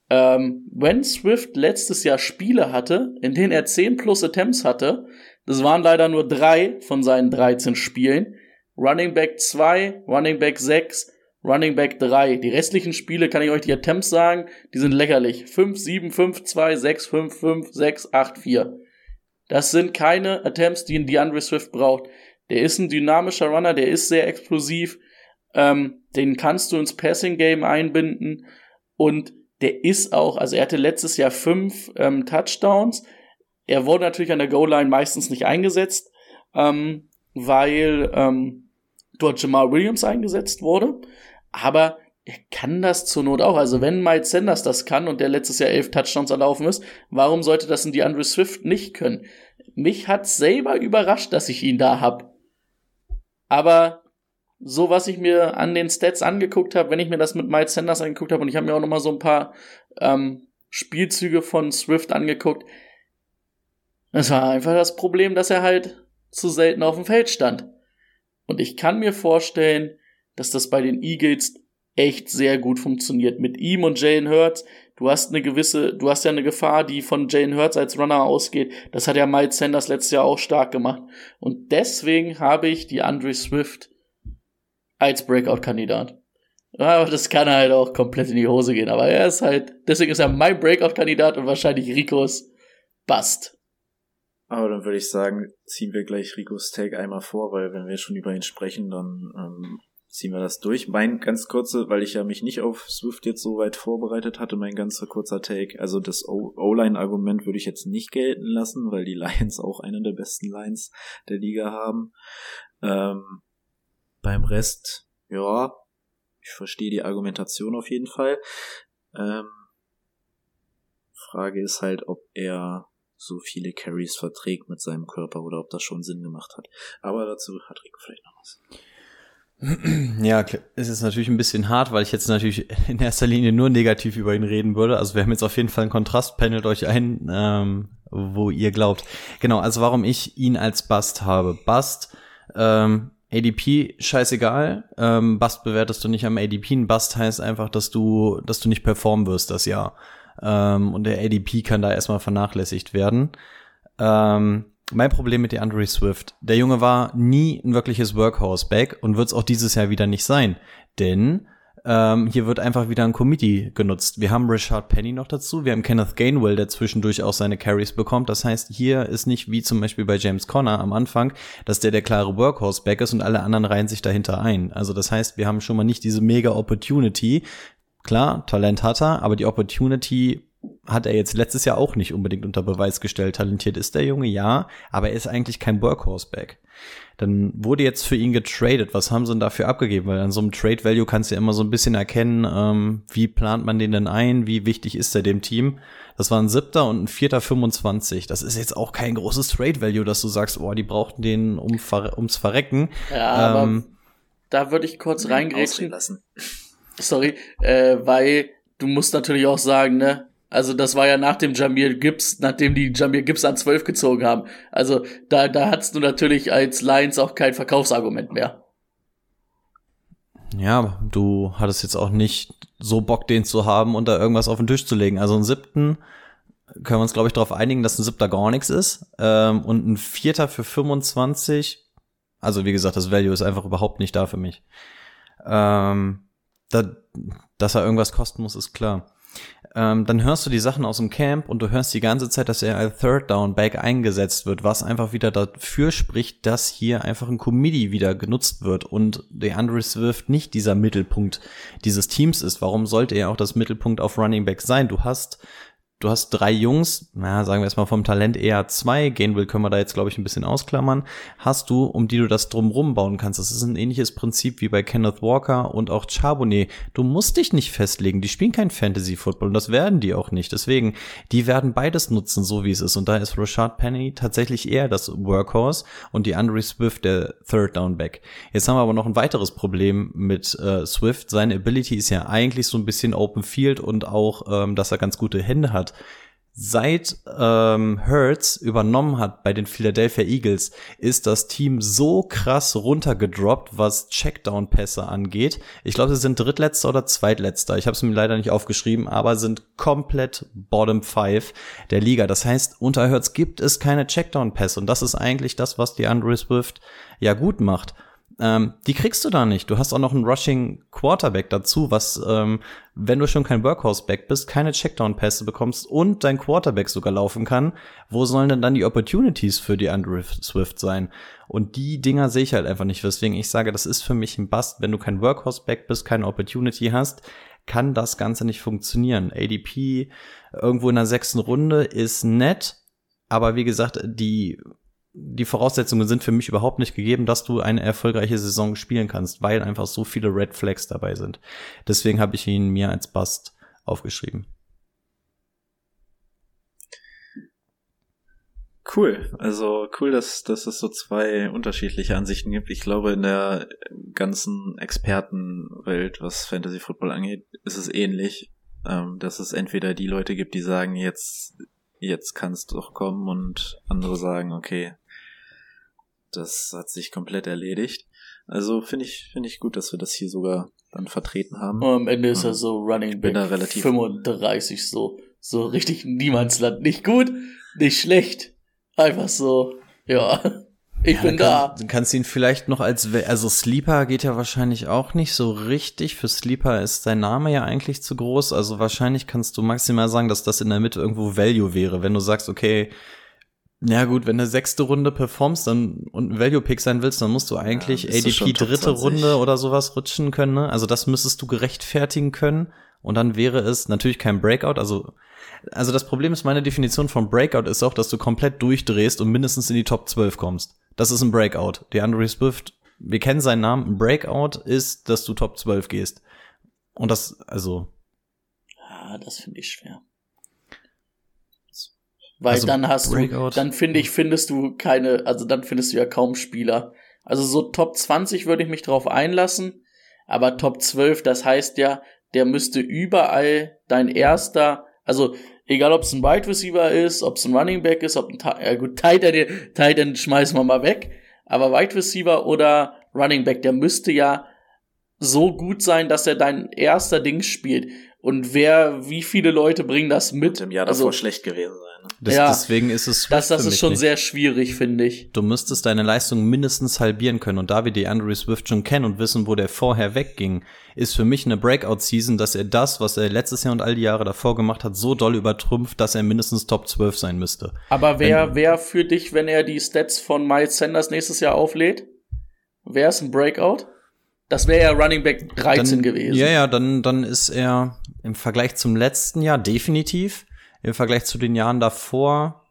Ähm, wenn Swift letztes Jahr Spiele hatte, in denen er 10 plus Attempts hatte, das waren leider nur drei von seinen 13 Spielen. Running Back 2, Running Back 6, Running Back 3. Die restlichen Spiele kann ich euch die Attempts sagen, die sind lächerlich. 5, 7, 5, 2, 6, 5, 5, 6, 8, 4. Das sind keine Attempts, die ein DeAndre Swift braucht. Der ist ein dynamischer Runner, der ist sehr explosiv. Ähm, den kannst du ins Passing Game einbinden und der ist auch, also er hatte letztes Jahr fünf ähm, Touchdowns. Er wurde natürlich an der Goal-Line meistens nicht eingesetzt, ähm, weil ähm, dort Jamal Williams eingesetzt wurde. Aber er kann das zur Not auch. Also wenn Miles Sanders das kann und der letztes Jahr elf Touchdowns erlaufen ist, warum sollte das ein DeAndre Swift nicht können? Mich hat selber überrascht, dass ich ihn da hab. Aber so was ich mir an den Stats angeguckt habe, wenn ich mir das mit Miles Sanders angeguckt habe und ich habe mir auch noch mal so ein paar ähm, Spielzüge von Swift angeguckt, es war einfach das Problem, dass er halt zu selten auf dem Feld stand. Und ich kann mir vorstellen, dass das bei den Eagles echt sehr gut funktioniert. Mit ihm und Jalen Hurts, du hast eine gewisse, du hast ja eine Gefahr, die von Jalen Hurts als Runner ausgeht. Das hat ja Miles Sanders letztes Jahr auch stark gemacht. Und deswegen habe ich die Andre Swift als Breakout-Kandidat. Aber das kann halt auch komplett in die Hose gehen. Aber er ist halt, deswegen ist er mein Breakout-Kandidat und wahrscheinlich Ricos Bust. Aber dann würde ich sagen, ziehen wir gleich Ricos Take einmal vor, weil wenn wir schon über ihn sprechen, dann ähm, ziehen wir das durch. Mein ganz kurze, weil ich ja mich nicht auf Swift jetzt so weit vorbereitet hatte, mein ganz kurzer Take. Also das O-Line-Argument würde ich jetzt nicht gelten lassen, weil die <laughs> Lions auch eine der besten Lines der Liga haben. Ähm, beim Rest, ja, ich verstehe die Argumentation auf jeden Fall. Ähm, Frage ist halt, ob er so viele Carries verträgt mit seinem Körper oder ob das schon Sinn gemacht hat. Aber dazu hat Rico vielleicht noch was. Ja, es ist natürlich ein bisschen hart, weil ich jetzt natürlich in erster Linie nur negativ über ihn reden würde. Also wir haben jetzt auf jeden Fall ein Kontrast, pendelt euch ein, ähm, wo ihr glaubt. Genau, also warum ich ihn als Bust habe. Bust, ähm, ADP, scheißegal. Ähm, Bust bewertest du nicht am ADP. Ein Bust heißt einfach, dass du, dass du nicht performen wirst das Jahr. Ähm, und der ADP kann da erstmal vernachlässigt werden. Ähm, mein Problem mit DeAndre Swift. Der Junge war nie ein wirkliches Workhorse-Back und wird es auch dieses Jahr wieder nicht sein. Denn ähm, hier wird einfach wieder ein Committee genutzt. Wir haben Richard Penny noch dazu, wir haben Kenneth Gainwell, der zwischendurch auch seine Carries bekommt. Das heißt, hier ist nicht wie zum Beispiel bei James Conner am Anfang, dass der der klare Workhorse-Back ist und alle anderen reihen sich dahinter ein. Also das heißt, wir haben schon mal nicht diese mega Opportunity. Klar, Talent hat er, aber die Opportunity hat er jetzt letztes Jahr auch nicht unbedingt unter Beweis gestellt. Talentiert ist der Junge, ja, aber er ist eigentlich kein Workhorse-Back. Dann wurde jetzt für ihn getradet. Was haben sie denn dafür abgegeben? Weil an so einem Trade-Value kannst du ja immer so ein bisschen erkennen, ähm, wie plant man den denn ein, wie wichtig ist er dem Team. Das war ein siebter und ein vierter 25. Das ist jetzt auch kein großes Trade-Value, dass du sagst, oh, die brauchten den um, ums Verrecken. Ja, ähm, aber da würde ich kurz reingrätschen. Sorry, äh, weil du musst natürlich auch sagen, ne, also das war ja nach dem Jamir Gibbs, nachdem die Jamir Gibbs an 12 gezogen haben. Also da, da hattest du natürlich als Lions auch kein Verkaufsargument mehr. Ja, du hattest jetzt auch nicht so Bock, den zu haben und da irgendwas auf den Tisch zu legen. Also einen siebten können wir uns, glaube ich, darauf einigen, dass ein siebter gar nichts ist. Ähm, und ein vierter für 25. Also wie gesagt, das Value ist einfach überhaupt nicht da für mich. Ähm, da, dass er irgendwas kosten muss, ist klar ähm, dann hörst du die Sachen aus dem Camp und du hörst die ganze Zeit, dass er als Third Down Back eingesetzt wird, was einfach wieder dafür spricht, dass hier einfach ein Committee wieder genutzt wird und der Andre Swift nicht dieser Mittelpunkt dieses Teams ist. Warum sollte er auch das Mittelpunkt auf Running Back sein? Du hast du hast drei Jungs, na, sagen wir erstmal vom Talent eher zwei, Gainwell können wir da jetzt, glaube ich, ein bisschen ausklammern, hast du, um die du das drumrum bauen kannst. Das ist ein ähnliches Prinzip wie bei Kenneth Walker und auch Charbonnet. Du musst dich nicht festlegen, die spielen kein Fantasy-Football und das werden die auch nicht. Deswegen, die werden beides nutzen, so wie es ist. Und da ist Rashad Penny tatsächlich eher das Workhorse und die Andre Swift der Third Down Back. Jetzt haben wir aber noch ein weiteres Problem mit äh, Swift. Seine Ability ist ja eigentlich so ein bisschen Open Field und auch, ähm, dass er ganz gute Hände hat. Seit ähm, Hertz übernommen hat bei den Philadelphia Eagles, ist das Team so krass runtergedroppt, was Checkdown-Pässe angeht. Ich glaube, sie sind drittletzter oder zweitletzter. Ich habe es mir leider nicht aufgeschrieben, aber sind komplett Bottom Five der Liga. Das heißt, unter Hertz gibt es keine Checkdown-Pässe und das ist eigentlich das, was die Andre Swift ja gut macht. Ähm, die kriegst du da nicht. Du hast auch noch einen Rushing Quarterback dazu, was, ähm, wenn du schon kein Workhorse-Back bist, keine Checkdown-Pässe bekommst und dein Quarterback sogar laufen kann. Wo sollen denn dann die Opportunities für die Andrew Swift sein? Und die Dinger sehe ich halt einfach nicht, weswegen ich sage, das ist für mich ein Bust. Wenn du kein Workhorse-Back bist, keine Opportunity hast, kann das Ganze nicht funktionieren. ADP irgendwo in der sechsten Runde ist nett, aber wie gesagt, die die Voraussetzungen sind für mich überhaupt nicht gegeben, dass du eine erfolgreiche Saison spielen kannst, weil einfach so viele Red Flags dabei sind. Deswegen habe ich ihn mir als Bust aufgeschrieben. Cool. Also cool, dass, dass es so zwei unterschiedliche Ansichten gibt. Ich glaube, in der ganzen Expertenwelt, was Fantasy Football angeht, ist es ähnlich. Ähm, dass es entweder die Leute gibt, die sagen, jetzt, jetzt kannst du doch kommen und andere sagen, okay, das hat sich komplett erledigt. Also finde ich, finde ich gut, dass wir das hier sogar dann vertreten haben. Und am Ende ist er so Running Back relativ 35 so, so richtig Niemandsland. Nicht gut, nicht schlecht. Einfach so, ja. Ich ja, bin da. Kann, kannst ihn vielleicht noch als, also Sleeper geht ja wahrscheinlich auch nicht so richtig. Für Sleeper ist sein Name ja eigentlich zu groß. Also wahrscheinlich kannst du maximal sagen, dass das in der Mitte irgendwo Value wäre. Wenn du sagst, okay, ja gut, wenn du sechste Runde performst dann und ein Value-Pick sein willst, dann musst du eigentlich ja, ADP dritte Runde oder sowas rutschen können. Ne? Also das müsstest du gerechtfertigen können. Und dann wäre es natürlich kein Breakout. Also, also das Problem ist, meine Definition von Breakout ist auch, dass du komplett durchdrehst und mindestens in die Top 12 kommst. Das ist ein Breakout. Die Andre Swift, wir kennen seinen Namen. Ein Breakout ist, dass du Top 12 gehst. Und das, also. Ah, das finde ich schwer. Weil also dann hast Breakout. du, dann finde ich, findest du keine, also dann findest du ja kaum Spieler. Also so Top 20 würde ich mich drauf einlassen, aber Top 12, das heißt ja, der müsste überall dein erster, also egal ob es ein Wide Receiver ist, ob es ein Running Back ist, ob ein, ja gut, Tight End, Tight End schmeißen wir mal weg, aber Wide Receiver oder Running Back, der müsste ja so gut sein, dass er dein erster Ding spielt. Und wer, wie viele Leute bringen das mit? Im Jahr davor also, schlecht gewesen sein. Das, ja, deswegen ist es. Das, das ist schon nicht. sehr schwierig, finde ich. Du müsstest deine Leistung mindestens halbieren können. Und da wir die Andrew Swift schon kennen und wissen, wo der vorher wegging, ist für mich eine Breakout-Season, dass er das, was er letztes Jahr und all die Jahre davor gemacht hat, so doll übertrumpft, dass er mindestens Top 12 sein müsste. Aber wer, wenn, wer für dich, wenn er die Stats von Miles Sanders nächstes Jahr auflädt? Wer ist ein Breakout? Das wäre ja Running Back 13 dann, gewesen. Ja, ja, dann, dann ist er im Vergleich zum letzten Jahr definitiv im Vergleich zu den Jahren davor,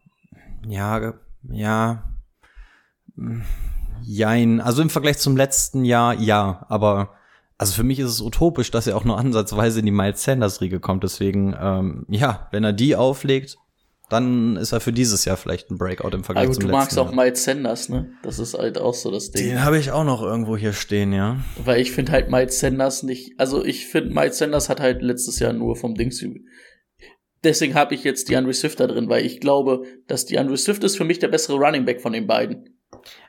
ja, ja, jein. Also im Vergleich zum letzten Jahr, ja, aber also für mich ist es utopisch, dass er auch nur ansatzweise in die Miles Sanders Riege kommt. Deswegen, ähm, ja, wenn er die auflegt, dann ist er für dieses Jahr vielleicht ein Breakout im Vergleich zum letzten Jahr. du magst auch Miles Sanders, ne? Das ist halt auch so das Ding. Den habe ich auch noch irgendwo hier stehen, ja. Weil ich finde halt Miles Sanders nicht, also ich finde Miles Sanders hat halt letztes Jahr nur vom Dings deswegen habe ich jetzt die Andre Swift da drin, weil ich glaube, dass die Andre Swift ist für mich der bessere Running Back von den beiden.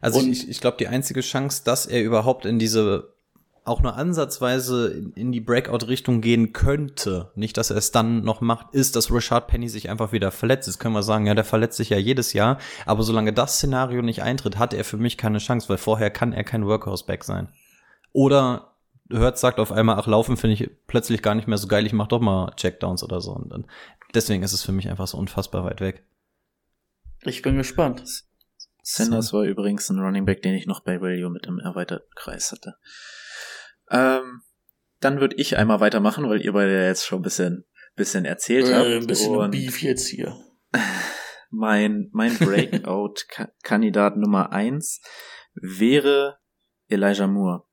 Also Und ich, ich glaube, die einzige Chance, dass er überhaupt in diese auch nur ansatzweise in, die Breakout-Richtung gehen könnte, nicht, dass er es dann noch macht, ist, dass Richard Penny sich einfach wieder verletzt. Jetzt können wir sagen, ja, der verletzt sich ja jedes Jahr, aber solange das Szenario nicht eintritt, hat er für mich keine Chance, weil vorher kann er kein Workhouse-Back sein. Oder hört, sagt auf einmal, ach, laufen finde ich plötzlich gar nicht mehr so geil, ich mach doch mal Checkdowns oder so. Und dann, deswegen ist es für mich einfach so unfassbar weit weg. Ich bin gespannt. Sanders war übrigens ein Running Back, den ich noch bei Value mit im erweiterten Kreis hatte. Ähm, dann würde ich einmal weitermachen, weil ihr beide jetzt schon ein bisschen bisschen erzählt Äh, habt. ein bisschen und Beef jetzt hier. <laughs> mein, mein Breakout-Kandidat Nummer eins wäre Elijah Moore.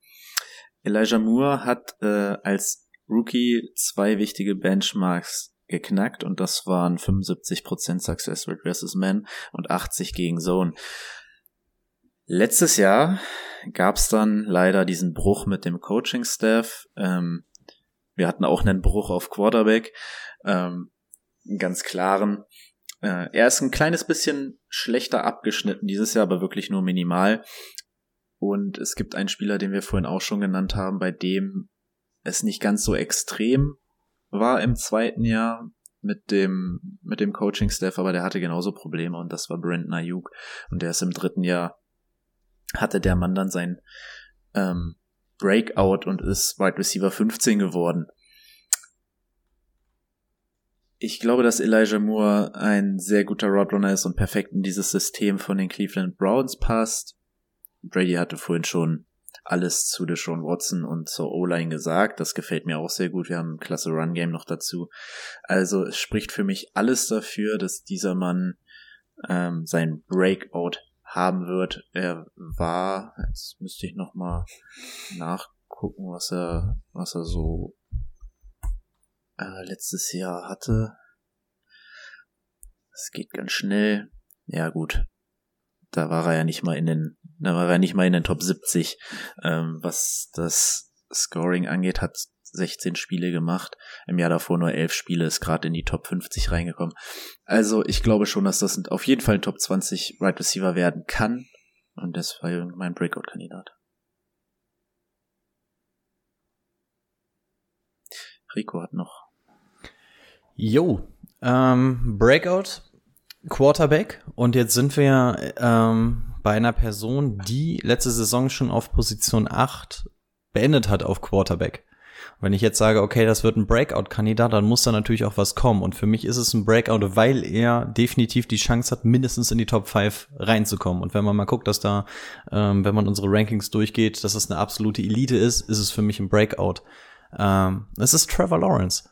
Elijah Moore hat äh, als Rookie zwei wichtige Benchmarks geknackt und das waren 75% Success Rate versus Man und 80 gegen Zone. Letztes Jahr gab es dann leider diesen Bruch mit dem Coaching-Staff. Ähm, wir hatten auch einen Bruch auf Quarterback, ähm, ganz klaren. Äh, er ist ein kleines bisschen schlechter abgeschnitten dieses Jahr, aber wirklich nur minimal. Und es gibt einen Spieler, den wir vorhin auch schon genannt haben, bei dem es nicht ganz so extrem war im zweiten Jahr mit dem, mit dem Coaching-Staff, aber der hatte genauso Probleme und das war Brandon Ayuk. Und der ist im dritten Jahr, hatte der Mann dann sein ähm, Breakout und ist Wide Receiver 15 geworden. Ich glaube, dass Elijah Moore ein sehr guter Roadrunner ist und perfekt in dieses System von den Cleveland Browns passt. Brady hatte vorhin schon alles zu Deshaun Watson und zur O-Line gesagt. Das gefällt mir auch sehr gut. Wir haben ein klasse Run-Game noch dazu. Also es spricht für mich alles dafür, dass dieser Mann ähm, sein Breakout haben wird. Er war, jetzt müsste ich noch mal nachgucken, was er, was er so äh, letztes Jahr hatte. Es geht ganz schnell. Ja gut, da war er ja nicht mal in den, da war er nicht mal in den Top 70, ähm, was das Scoring angeht, hat 16 Spiele gemacht. Im Jahr davor nur 11 Spiele, ist gerade in die Top 50 reingekommen. Also ich glaube schon, dass das auf jeden Fall ein Top 20 Right Receiver werden kann. Und das war mein Breakout-Kandidat. Rico hat noch. Jo, ähm, Breakout, Quarterback. Und jetzt sind wir ähm, bei einer Person, die letzte Saison schon auf Position 8 beendet hat auf Quarterback. Wenn ich jetzt sage, okay, das wird ein Breakout-Kandidat, dann muss da natürlich auch was kommen. Und für mich ist es ein Breakout, weil er definitiv die Chance hat, mindestens in die Top 5 reinzukommen. Und wenn man mal guckt, dass da, ähm, wenn man unsere Rankings durchgeht, dass das eine absolute Elite ist, ist es für mich ein Breakout. Ähm, es ist Trevor Lawrence.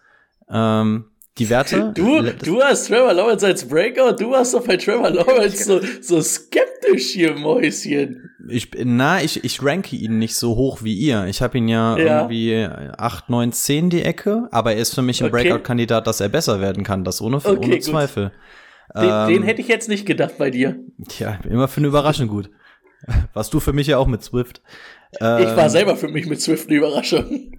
Ähm, die Werte. Du, du hast Trevor Lawrence als Breakout, du warst doch bei Trevor Lawrence so, so skeptisch hier, Mäuschen. Ich, na, ich, ich ranke ihn nicht so hoch wie ihr. Ich habe ihn ja, Ja. irgendwie 8, 9, 10 die Ecke, aber er ist für mich ein Okay. Breakout-Kandidat, dass er besser werden kann, das ohne, Okay, ohne. Zweifel. Den, Ähm, den hätte ich jetzt nicht gedacht bei dir. Tja, immer für eine Überraschung gut. <laughs> Warst du für mich ja auch mit Swift. Ich war Ähm, selber für mich mit Swift eine Überraschung.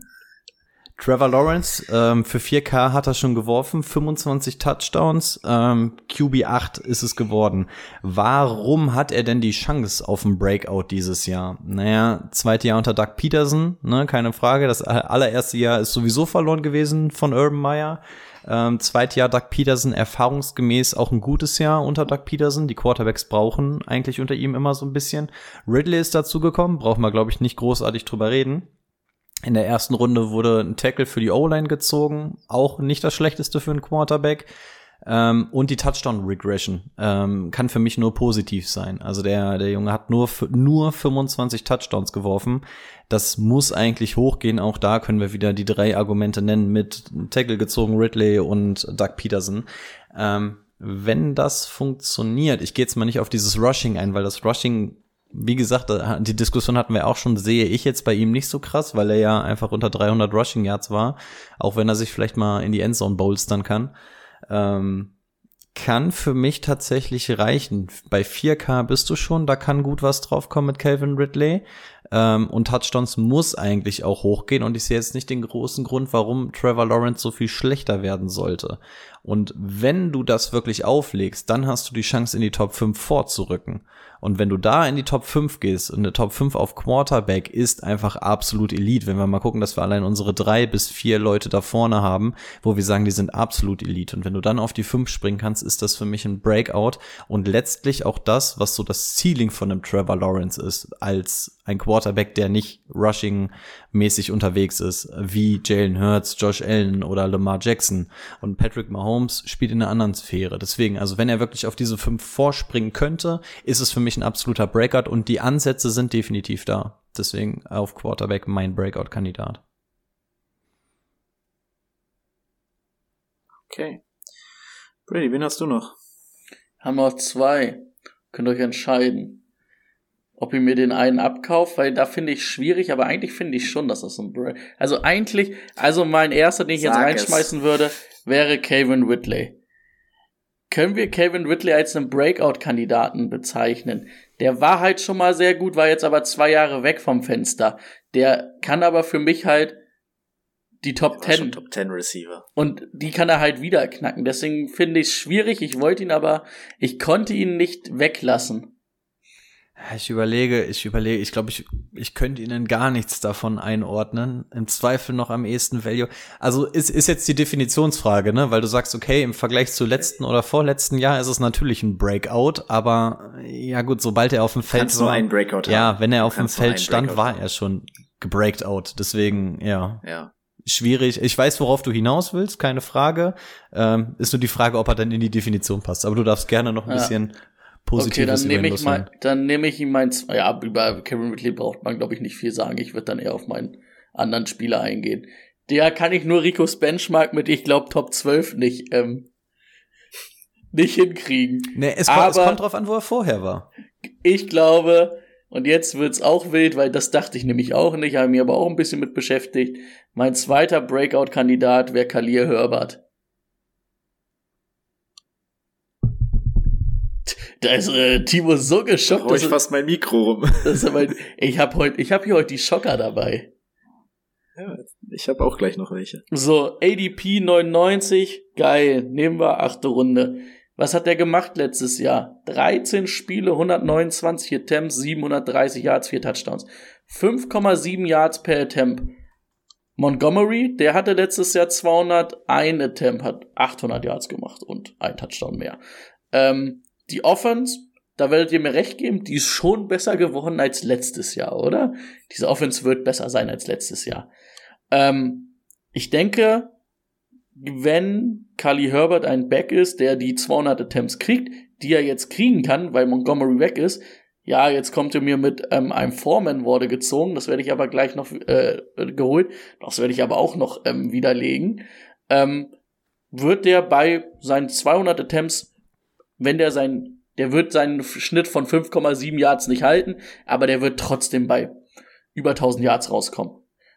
Trevor Lawrence, ähm, für 4K hat er schon geworfen, 25 Touchdowns, ähm, QB8 ist es geworden. Warum hat er denn die Chance auf ein Breakout dieses Jahr? Naja, zweite Jahr unter Doug Peterson, ne, keine Frage. Das allererste Jahr ist sowieso verloren gewesen von Urban Meyer. Ähm, zweites Jahr Doug Peterson, erfahrungsgemäß auch ein gutes Jahr unter Doug Peterson. Die Quarterbacks brauchen eigentlich unter ihm immer so ein bisschen. Ridley ist dazu gekommen, braucht man, glaube ich, nicht großartig drüber reden. In der ersten Runde wurde ein Tackle für die O-Line gezogen, auch nicht das schlechteste für einen Quarterback. Ähm, und die Touchdown-Regression ähm, kann für mich nur positiv sein. Also der, der Junge hat nur, nur 25 Touchdowns geworfen. Das muss eigentlich hochgehen. Auch da können wir wieder die drei Argumente nennen mit Tackle gezogen, Ridley und Doug Peterson. Ähm, wenn das funktioniert, ich gehe jetzt mal nicht auf dieses Rushing ein, weil das Rushing wie gesagt, die Diskussion hatten wir auch schon, sehe ich jetzt bei ihm nicht so krass, weil er ja einfach unter 300 Rushing Yards war, auch wenn er sich vielleicht mal in die Endzone bolstern kann. Ähm, kann für mich tatsächlich reichen. Bei 4K bist du schon, da kann gut was draufkommen mit Calvin Ridley. Ähm, und Touchdowns muss eigentlich auch hochgehen. Und ich sehe jetzt nicht den großen Grund, warum Trevor Lawrence so viel schlechter werden sollte. Und wenn du das wirklich auflegst, dann hast du die Chance, in die Top 5 vorzurücken. Und wenn du da in die Top 5 gehst und eine Top 5 auf Quarterback ist einfach absolut Elite. Wenn wir mal gucken, dass wir allein unsere drei bis vier Leute da vorne haben, wo wir sagen, die sind absolut Elite. Und wenn du dann auf die 5 springen kannst, ist das für mich ein Breakout und letztlich auch das, was so das Ceiling von einem Trevor Lawrence ist, als ein Quarterback, der nicht rushing-mäßig unterwegs ist, wie Jalen Hurts, Josh Allen oder Lamar Jackson. Und Patrick Mahomes spielt in einer anderen Sphäre. Deswegen, also wenn er wirklich auf diese fünf vorspringen könnte, ist es für mich ein absoluter Breakout und die Ansätze sind definitiv da. Deswegen auf Quarterback mein Breakout-Kandidat. Okay. Brady, wen hast du noch? Haben noch zwei. Könnt euch entscheiden, ob ihr mir den einen abkauft, weil da finde ich schwierig, aber eigentlich finde ich schon, dass das ein Break. Also eigentlich, also mein erster, den ich jetzt Sag reinschmeißen würde, wäre Kevin Whitley. Können wir Kevin Whitley als einen Breakout-Kandidaten bezeichnen? Der war halt schon mal sehr gut, war jetzt aber zwei Jahre weg vom Fenster. Der kann aber für mich halt die Top 10 Top 10 Receiver. und die kann er halt wieder knacken. Deswegen finde ich es schwierig. Ich wollte ihn aber, ich konnte ihn nicht weglassen. Ich überlege, ich überlege, ich glaube, ich, ich könnte Ihnen gar nichts davon einordnen. Im Zweifel noch am ehesten Value. Also ist, ist jetzt die Definitionsfrage, ne? Weil du sagst, okay, im Vergleich zu letzten oder vorletzten Jahr ist es natürlich ein Breakout, aber ja gut, sobald er auf dem Feld Kannst nur war, einen Breakout ja, haben. wenn er auf dem Kannst nur Feld stand, war er schon gebreakt out. Deswegen, ja, Ja. schwierig. Ich weiß, worauf du hinaus willst, keine Frage. Ähm, ist nur die Frage, ob er dann in die Definition passt. Aber du darfst gerne noch ein Ja. bisschen Okay, Positives dann über ihn nehme ich loswerden. dann nehme ich ihm mein, ja, über Kevin Whitley braucht man, glaube ich, nicht viel sagen. Ich würde dann eher auf meinen anderen Spieler eingehen. Der kann ich nur Ricos Benchmark mit, ich glaube, Top 12 nicht, ähm, nicht hinkriegen. Nee, es, kommt, es Aber- kommt drauf an, wo er vorher war. Ich glaube, und jetzt wird's auch wild, weil das dachte ich nämlich auch nicht, habe mich aber auch ein bisschen mit beschäftigt. Mein zweiter Breakout-Kandidat wäre Kalir Herbert. Da ist äh, Timo so geschockt, dass ich fast mein Mikro rum. <laughs> mein, ich habe heute, ich habe hier heute die Schocker dabei. Ja, ich habe auch gleich noch welche. So, ADP 99, geil, nehmen wir achte Runde. Was hat der gemacht letztes Jahr? 13 Spiele, 129 Attempts, 730 Yards, 4 Touchdowns. 5,7 Yards per Attempt. Montgomery, der hatte letztes Jahr 201 Attempt, hat 800 Yards gemacht und ein Touchdown mehr. Ähm, die Offense, da werdet ihr mir recht geben, die ist schon besser geworden als letztes Jahr, oder? Diese Offense wird besser sein als letztes Jahr. Ähm, ich denke, wenn Kali Herbert ein Back ist, der die 200 Attempts kriegt, die er jetzt kriegen kann, weil Montgomery weg ist, ja, jetzt kommt er mir mit ähm, einem Foreman wurde gezogen, das werde ich aber gleich noch äh, geholt, das werde ich aber auch noch ähm, widerlegen, ähm, wird der bei seinen 200 Attempts, wenn der sein, der wird seinen Schnitt von 5,7 Yards nicht halten, aber der wird trotzdem bei über 1000 Yards rauskommen.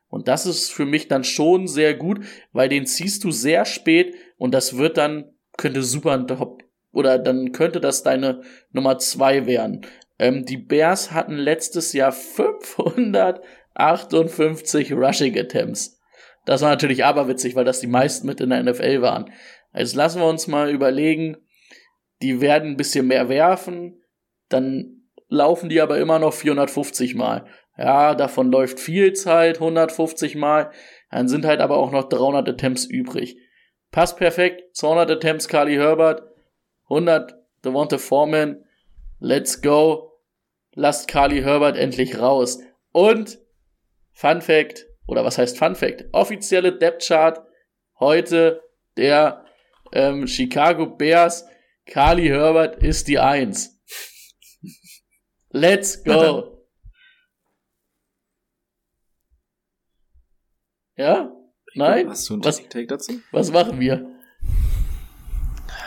Und das ist für mich dann schon sehr gut, weil den ziehst du sehr spät und das wird dann, könnte super Top, oder dann könnte das deine Nummer zwei werden. Ähm, die Bears hatten letztes Jahr 558 Rushing Attempts. Das war natürlich aberwitzig, weil das die meisten mit in der NFL waren. Also lassen wir uns mal überlegen, die werden ein bisschen mehr werfen, dann laufen die aber immer noch 450 Mal. Ja, davon läuft viel Zeit, 150 Mal. Dann sind halt aber auch noch 300 Attempts übrig. Passt perfekt. 200 Attempts Carly Herbert. 100 Devonta Foreman. Let's go. Lasst Carly Herbert endlich raus. Und Fun Fact, oder was heißt Fun Fact? Offizielle Depth Chart heute der ähm, Chicago Bears. Carly Herbert ist die Eins. Let's go. Ja? Nein? Hast du einen Was, Take dazu? was machen wir?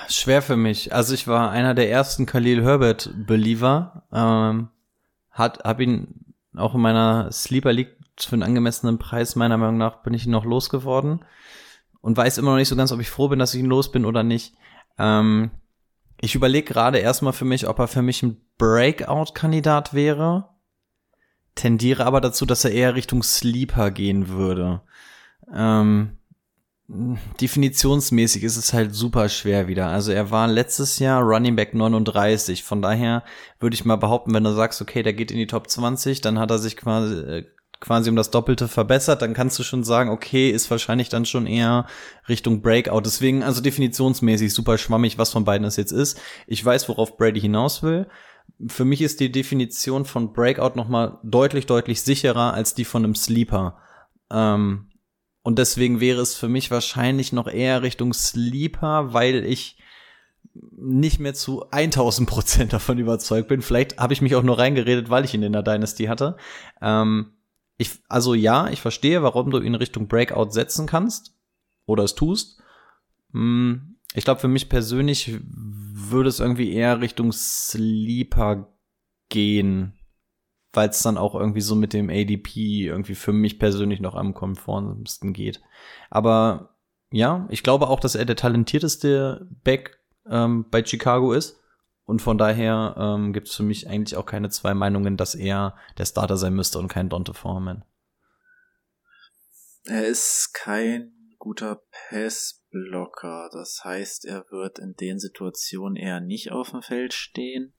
Schwer für mich. Also ich war einer der ersten Khalil Herbert Believer. Ähm, hat, hab ihn auch in meiner Sleeper League für einen angemessenen Preis meiner Meinung nach bin ich ihn noch losgeworden und weiß immer noch nicht so ganz, ob ich froh bin, dass ich ihn los bin oder nicht. Ähm, ich überlege gerade erstmal für mich, ob er für mich ein Breakout-Kandidat wäre. Tendiere aber dazu, dass er eher Richtung Sleeper gehen würde. Ähm, definitionsmäßig ist es halt super schwer wieder. Also er war letztes Jahr Running Back 39. Von daher würde ich mal behaupten, wenn du sagst, okay, der geht in die Top 20, dann hat er sich quasi, äh, quasi um das Doppelte verbessert, dann kannst du schon sagen, okay, ist wahrscheinlich dann schon eher Richtung Breakout. Deswegen, also definitionsmäßig super schwammig, was von beiden es jetzt ist. Ich weiß, worauf Brady hinaus will. Für mich ist die Definition von Breakout nochmal deutlich, deutlich sicherer als die von einem Sleeper. Ähm, und deswegen wäre es für mich wahrscheinlich noch eher Richtung Sleeper, weil ich nicht mehr zu 1000 Prozent <laughs> davon überzeugt bin. Vielleicht habe ich mich auch nur reingeredet, weil ich ihn in der Dynasty hatte. Ähm, ich, also ja, ich verstehe, warum du ihn Richtung Breakout setzen kannst oder es tust. Hm, ich glaube, für mich persönlich würde es irgendwie eher Richtung Sleeper gehen, weil es dann auch irgendwie so mit dem ADP irgendwie für mich persönlich noch am konformsten geht. Aber ja, ich glaube auch, dass er der talentierteste Back ähm, bei Chicago ist. Und von daher ähm, gibt es für mich eigentlich auch keine zwei Meinungen, dass er der Starter sein müsste und kein Dante Foreman. Er ist kein guter Passblocker. Das heißt, er wird in den Situationen eher nicht auf dem Feld stehen.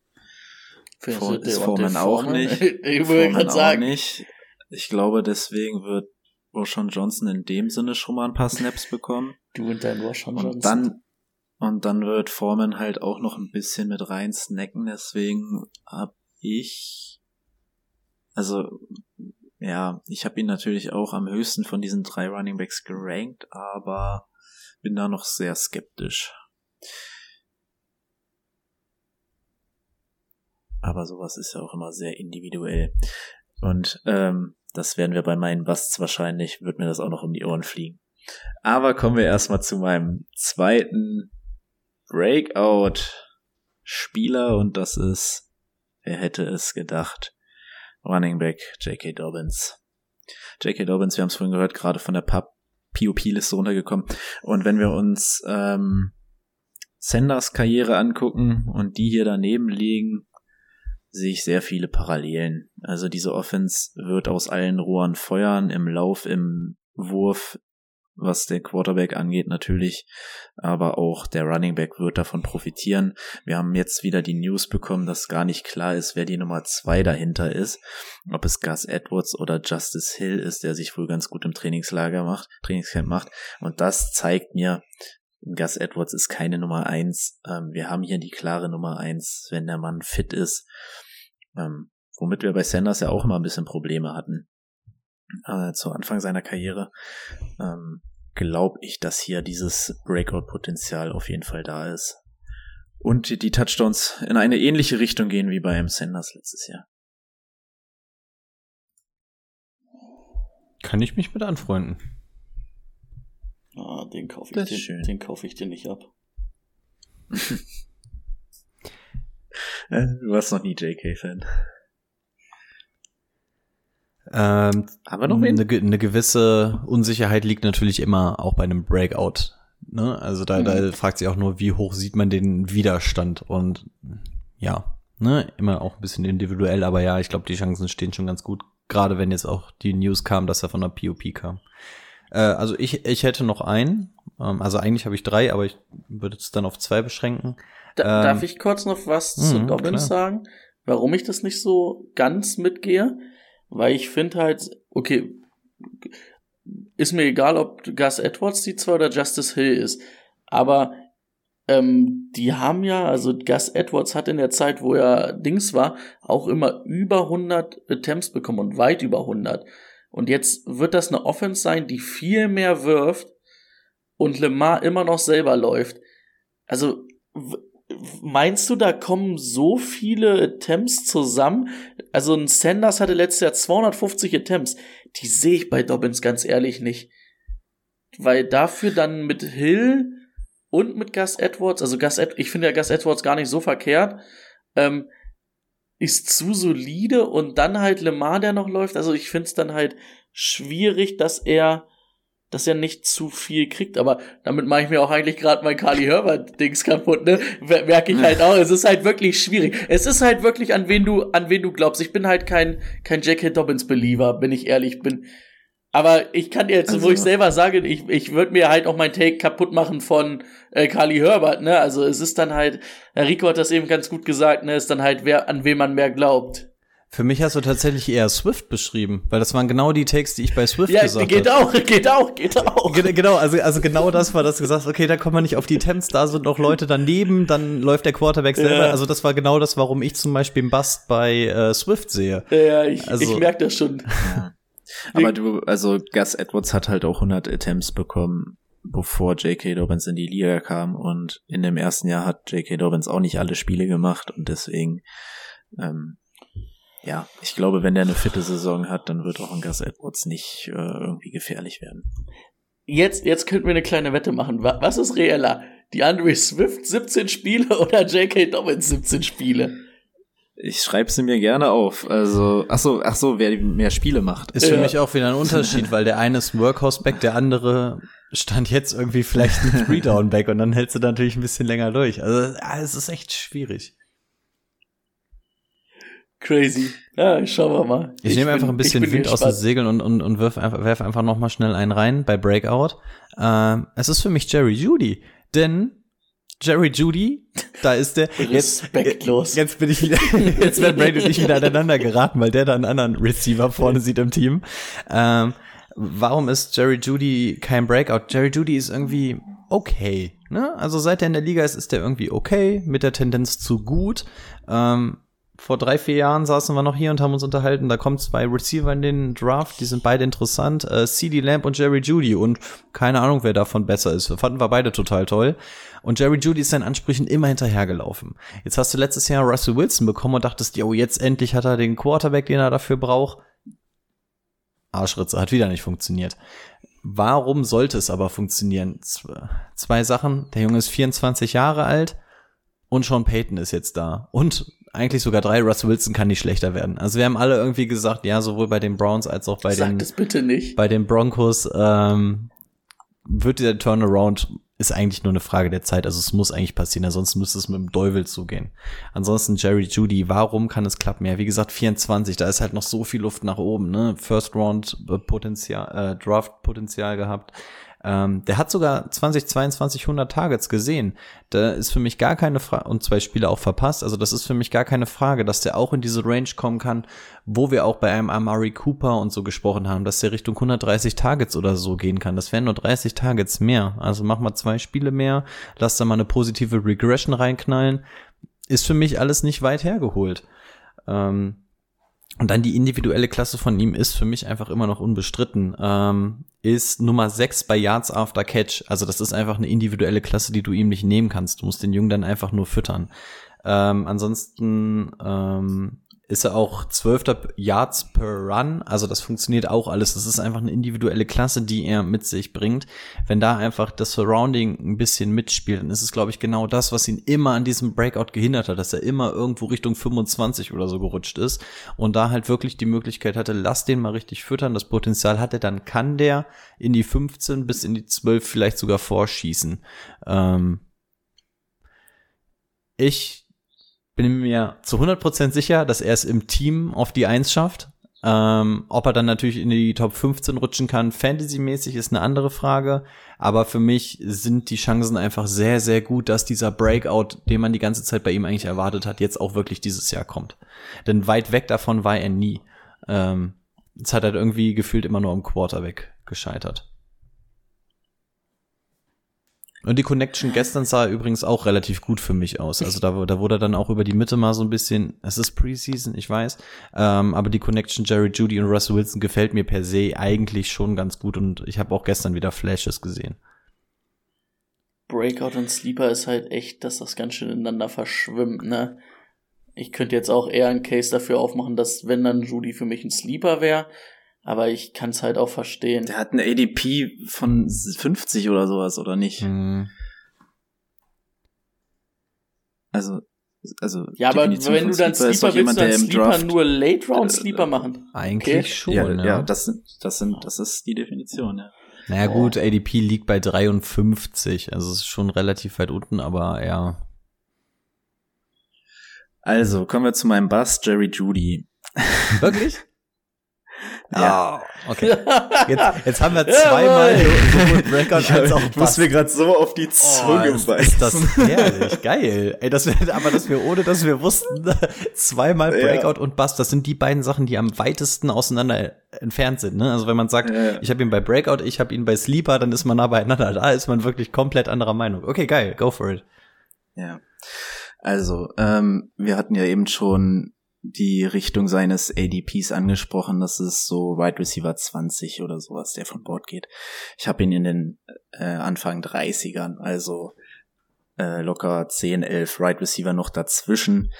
Vor, ist Foreman auch nicht. <laughs> ich würde gerade sagen. nicht. Ich glaube, deswegen wird Roshan Johnson in dem Sinne schon mal ein paar Snaps bekommen. Du und dein Roshan Johnson. Und dann, und dann wird Foreman halt auch noch ein bisschen mit rein snacken. Deswegen hab ich, also, ja, ich habe ihn natürlich auch am höchsten von diesen drei Running Backs gerankt, aber bin da noch sehr skeptisch. Aber sowas ist ja auch immer sehr individuell. Und ähm, das werden wir bei meinen Busts wahrscheinlich, wird mir das auch noch um die Ohren fliegen. Aber kommen wir erstmal zu meinem zweiten Breakout-Spieler und das ist, wer hätte es gedacht, Running Back J.K. Dobbins. J.K. Dobbins, wir haben es vorhin gehört, gerade von der POP-Liste runtergekommen. Und wenn wir uns ähm, Sanders Karriere angucken und die hier daneben liegen, sehe ich sehr viele Parallelen. Also diese Offense wird aus allen Rohren feuern, im Lauf, im Wurf, was der Quarterback angeht natürlich, aber auch der Running Back wird davon profitieren. Wir haben jetzt wieder die News bekommen, dass gar nicht klar ist, wer die Nummer zwei dahinter ist, ob es Gus Edwards oder Justice Hill ist, der sich wohl ganz gut im Trainingslager macht, Trainingscamp macht. Und das zeigt mir, Gus Edwards ist keine Nummer eins. Ähm, wir haben hier die klare Nummer eins, wenn der Mann fit ist. Ähm, womit wir bei Sanders ja auch immer ein bisschen Probleme hatten. Äh, zu Anfang seiner Karriere. Ähm, glaube ich, dass hier dieses Breakout-Potenzial auf jeden Fall da ist. Und die, Touchdowns in eine ähnliche Richtung gehen wie bei M. Sanders letztes Jahr. Kann ich mich mit anfreunden. Ah, den kaufe ich, schön. den kauf ich dir nicht ab. <laughs> Äh, Du warst noch nie JK-Fan. Ähm, Haben wir noch wen? eine, eine gewisse Unsicherheit liegt natürlich immer auch bei einem Breakout. Ne? Also da, da fragt sich auch nur, wie hoch sieht man den Widerstand und ja, ne, immer auch ein bisschen individuell, aber ja, ich glaube, die Chancen stehen schon ganz gut, gerade wenn jetzt auch die News kam, dass er von der POP kam. Äh, also ich, ich hätte noch einen, ähm, also eigentlich habe ich drei, aber ich würde es dann auf zwei beschränken. Da, Ähm, darf ich kurz noch was zu mhm, Dobbins klar. sagen? Warum ich das nicht so ganz mitgehe? Weil ich finde halt, okay, ist mir egal, ob Gus Edwards die zwei oder Justice Hill ist. Aber ähm, die haben ja, also Gus Edwards hat in der Zeit, wo er Dings war, auch immer über 100 Attempts bekommen und weit über 100. Und jetzt wird das eine Offense sein, die viel mehr wirft und Lemar immer noch selber läuft. Also meinst du, da kommen so viele Attempts zusammen? Also ein Sanders hatte letztes Jahr 250 Attempts. Die sehe ich bei Dobbins ganz ehrlich nicht. Weil dafür dann mit Hill und mit Gus Edwards, also Gus Ed ich finde ja Gus Edwards gar nicht so verkehrt, ähm, ist zu solide und dann halt Lemar, der noch läuft. Also ich finde es dann halt schwierig, dass er dass er nicht zu viel kriegt, aber damit mache ich mir auch eigentlich gerade mein Carly Herbert-Dings kaputt, ne? Mer- Merke ich halt auch. Es ist halt wirklich schwierig. Es ist halt wirklich, an wen du, an wen du glaubst. Ich bin halt kein, kein J.K. Dobbins-Believer, bin ich ehrlich bin. Aber ich kann dir jetzt, wo Also- ich selber sage, ich, ich würde mir halt auch mein Take kaputt machen von äh, Carly Herbert, ne? Also es ist dann halt, Rico hat das eben ganz gut gesagt, ne? Ist dann halt, wer, an wen man mehr glaubt. Für mich hast du tatsächlich eher Swift beschrieben, weil das waren genau die Takes, die ich bei Swift Ja, gesagt geht habe. auch, geht auch, geht auch. Ge- Genau, also, also genau das war, dass du gesagt okay, da kommt man nicht auf die Temps, da sind noch Leute daneben, dann läuft der Quarterback selber. Ja. Also das war genau das, warum ich zum Beispiel einen Bust bei äh, Swift sehe. Ja, ich, Also- ich merke das schon. Aber du, also Gus Edwards hat halt auch 100 Attempts bekommen, bevor J.K. Dobbins in die Liga kam und in dem ersten Jahr hat J.K. Dobbins auch nicht alle Spiele gemacht und deswegen, ähm, ja, ich glaube, wenn der eine fitte Saison hat, dann wird auch ein Gus Edwards nicht äh, irgendwie gefährlich werden. jetzt, jetzt könnten wir eine kleine Wette machen. Wa- Was ist reeller? Die Andre Swift 17 Spiele <laughs> oder J.K. Dobbins 17 Spiele? Ich schreibe sie mir gerne auf. Also, ach so, ach so, wer mehr Spiele macht. Ist für Ja. mich auch wieder ein Unterschied, weil der eine ist ein Workhorse-Back, der andere stand jetzt irgendwie vielleicht <laughs> ein Three-Down-Back und dann hältst du natürlich ein bisschen länger durch. Also ah, es ist echt schwierig. Crazy. Ja, schauen wir mal. Ich, nehme bin- einfach ein bisschen ich Wind aus den. Segeln und, und, und wirf einfach, werf einfach noch mal schnell einen rein bei Breakout. Ähm, es ist für mich Jerry Judy, denn Jerry Judy, da ist der jetzt, <laughs> Respektlos. jetzt bin ich wieder, <laughs> jetzt werden Brady und ich wieder aneinander geraten, weil der da einen anderen Receiver vorne sieht im Team. Ähm, warum ist Jerry Judy kein Breakout? Jerry Judy ist irgendwie okay. Ne? Also seit er in der Liga ist, ist er irgendwie okay, mit der Tendenz zu gut. Ähm, vor drei, vier Jahren saßen wir noch hier und haben uns unterhalten. Da kommen zwei Receiver in den Draft, die sind beide interessant. Äh, CD Lamb und Jerry Judy. Und keine Ahnung, wer davon besser ist. Fanden wir beide total toll. Und Jerry Judy ist seinen Ansprüchen immer hinterhergelaufen. Jetzt hast du letztes Jahr Russell Wilson bekommen und dachtest, jo, jetzt endlich hat er den Quarterback, den er dafür braucht. Arschritze, hat wieder nicht funktioniert. Warum sollte es aber funktionieren? Zwei Sachen. Der Junge ist 24 Jahre alt und Sean Payton ist jetzt da. Und eigentlich sogar drei. Russell Wilson kann nicht schlechter werden. Also wir haben alle irgendwie gesagt, ja, sowohl bei den Browns als auch bei Sag den, das bitte nicht. bei den Broncos ähm, wird der Turnaround ist eigentlich nur eine Frage der Zeit. Also es muss eigentlich passieren, ansonsten müsste es mit dem Teufel zugehen. Ansonsten Jerry Judy, warum kann es klappen? Ja, wie gesagt, 24, da ist halt noch so viel Luft nach oben, ne? First Round äh, Potenzial, äh, Draft Potenzial gehabt. Ähm, der hat sogar 2022 100 Targets gesehen. Da ist für mich gar keine Frage, und zwei Spiele auch verpasst. Also das ist für mich gar keine Frage, dass der auch in diese Range kommen kann, wo wir auch bei einem Amari Cooper und so gesprochen haben, dass der Richtung 130 Targets oder so gehen kann. Das wären nur 30 Targets mehr. Also mach mal zwei Spiele mehr, lass da mal eine positive Regression reinknallen. Ist für mich alles nicht weit hergeholt. Ähm, und dann die individuelle Klasse von ihm ist für mich einfach immer noch unbestritten. Ähm, ist Nummer 6 bei Yards After Catch. Also das ist einfach eine individuelle Klasse, die du ihm nicht nehmen kannst. Du musst den Jungen dann einfach nur füttern. Ähm, ansonsten ähm, ist er auch 12. Yards per Run. Also das funktioniert auch alles. Das ist einfach eine individuelle Klasse, die er mit sich bringt. Wenn da einfach das Surrounding ein bisschen mitspielt, dann ist es, glaube ich, genau das, was ihn immer an diesem Breakout gehindert hat, dass er immer irgendwo Richtung 25 oder so gerutscht ist und da halt wirklich die Möglichkeit hatte, lass den mal richtig füttern, das Potenzial hatte, dann kann der in die 15 bis in die 12 vielleicht sogar vorschießen. Ähm ich bin mir zu 100% sicher, dass er es im Team auf die 1 schafft. Ähm, ob er dann natürlich in die Top 15 rutschen kann, fantasymäßig ist eine andere Frage. Aber für mich sind die Chancen einfach sehr, sehr gut, dass dieser Breakout, den man die ganze Zeit bei ihm eigentlich erwartet hat, jetzt auch wirklich dieses Jahr kommt. Denn weit weg davon war er nie. Ähm, jetzt hat er irgendwie gefühlt immer nur am Quarterback gescheitert. Und die Connection gestern sah übrigens auch relativ gut für mich aus. Also da, da wurde dann auch über die Mitte mal so ein bisschen, es ist Preseason, ich weiß, ähm, aber die Connection Jerry Judy und Russell Wilson gefällt mir per se eigentlich schon ganz gut und ich habe auch gestern wieder Flashes gesehen. Breakout und Sleeper ist halt echt, dass das ganz schön ineinander verschwimmt, ne? Ich könnte jetzt auch eher einen Case dafür aufmachen, dass wenn dann Judy für mich ein Sleeper wäre, aber ich kann es halt auch verstehen. Der hat eine ADP von 50 oder sowas, oder nicht? Hm. Also, also. Ja, aber Definition wenn du dann Sleeper Sleeper doch willst, du dann Sleeper Draft- nur Late Round äh, Sleeper machen. Eigentlich Okay. schon, ja, ja. ja, das sind, das sind, das ist die Definition, ja. Naja gut, ADP liegt bei 53, also es ist schon relativ weit unten, aber ja. Also, kommen wir zu meinem Bass, Jerry Judy. Wirklich? <laughs> Ja. Okay. Jetzt, jetzt haben wir <laughs> zweimal sowohl <laughs> Breakout als auch ich muss mir gerade so auf die Oh, Zunge ist, beißen. ist das herrlich, geil. Ey, das wir, aber dass wir, ohne dass wir wussten, zweimal Ja. Breakout und Bust, das sind die beiden Sachen, die am weitesten auseinander entfernt sind. Ne? Also wenn man sagt, Ja, ja. ich habe ihn bei Breakout, ich habe ihn bei Sleeper, dann ist man nah beieinander. Da ist man wirklich komplett anderer Meinung. Okay, geil, go for it. Ja. Also, ähm, wir hatten ja eben schon die Richtung seines ADPs angesprochen. Das ist so Wide Receiver 20 oder sowas, der von Bord geht. Ich habe ihn in den äh, Anfang 30ern, also äh, locker 10, 11 Wide Receiver noch dazwischen.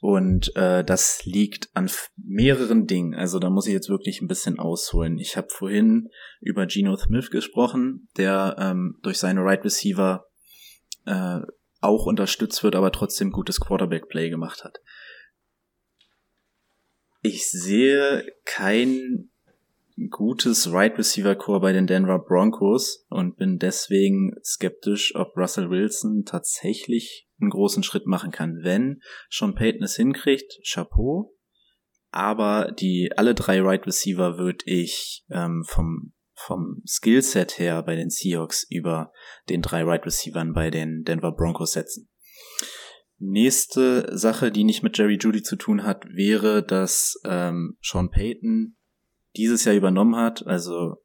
Und äh, das liegt an mehreren Dingen. Also da muss ich jetzt wirklich ein bisschen ausholen. Ich habe vorhin über Geno Smith gesprochen, der ähm, durch seine Right Receiver äh, auch unterstützt wird, aber trotzdem gutes Quarterback-Play gemacht hat. Ich sehe kein gutes Right Receiver Core bei den Denver Broncos und bin deswegen skeptisch, ob Russell Wilson tatsächlich einen großen Schritt machen kann. Wenn Sean Payton es hinkriegt, Chapeau. Aber die alle drei Right Receiver würde ich ähm, vom vom Skillset her bei den Seahawks über den drei Right Receivern bei den Denver Broncos setzen. Nächste Sache, die nicht mit Jerry Judy zu tun hat, wäre, dass ähm, Sean Payton dieses Jahr übernommen hat, also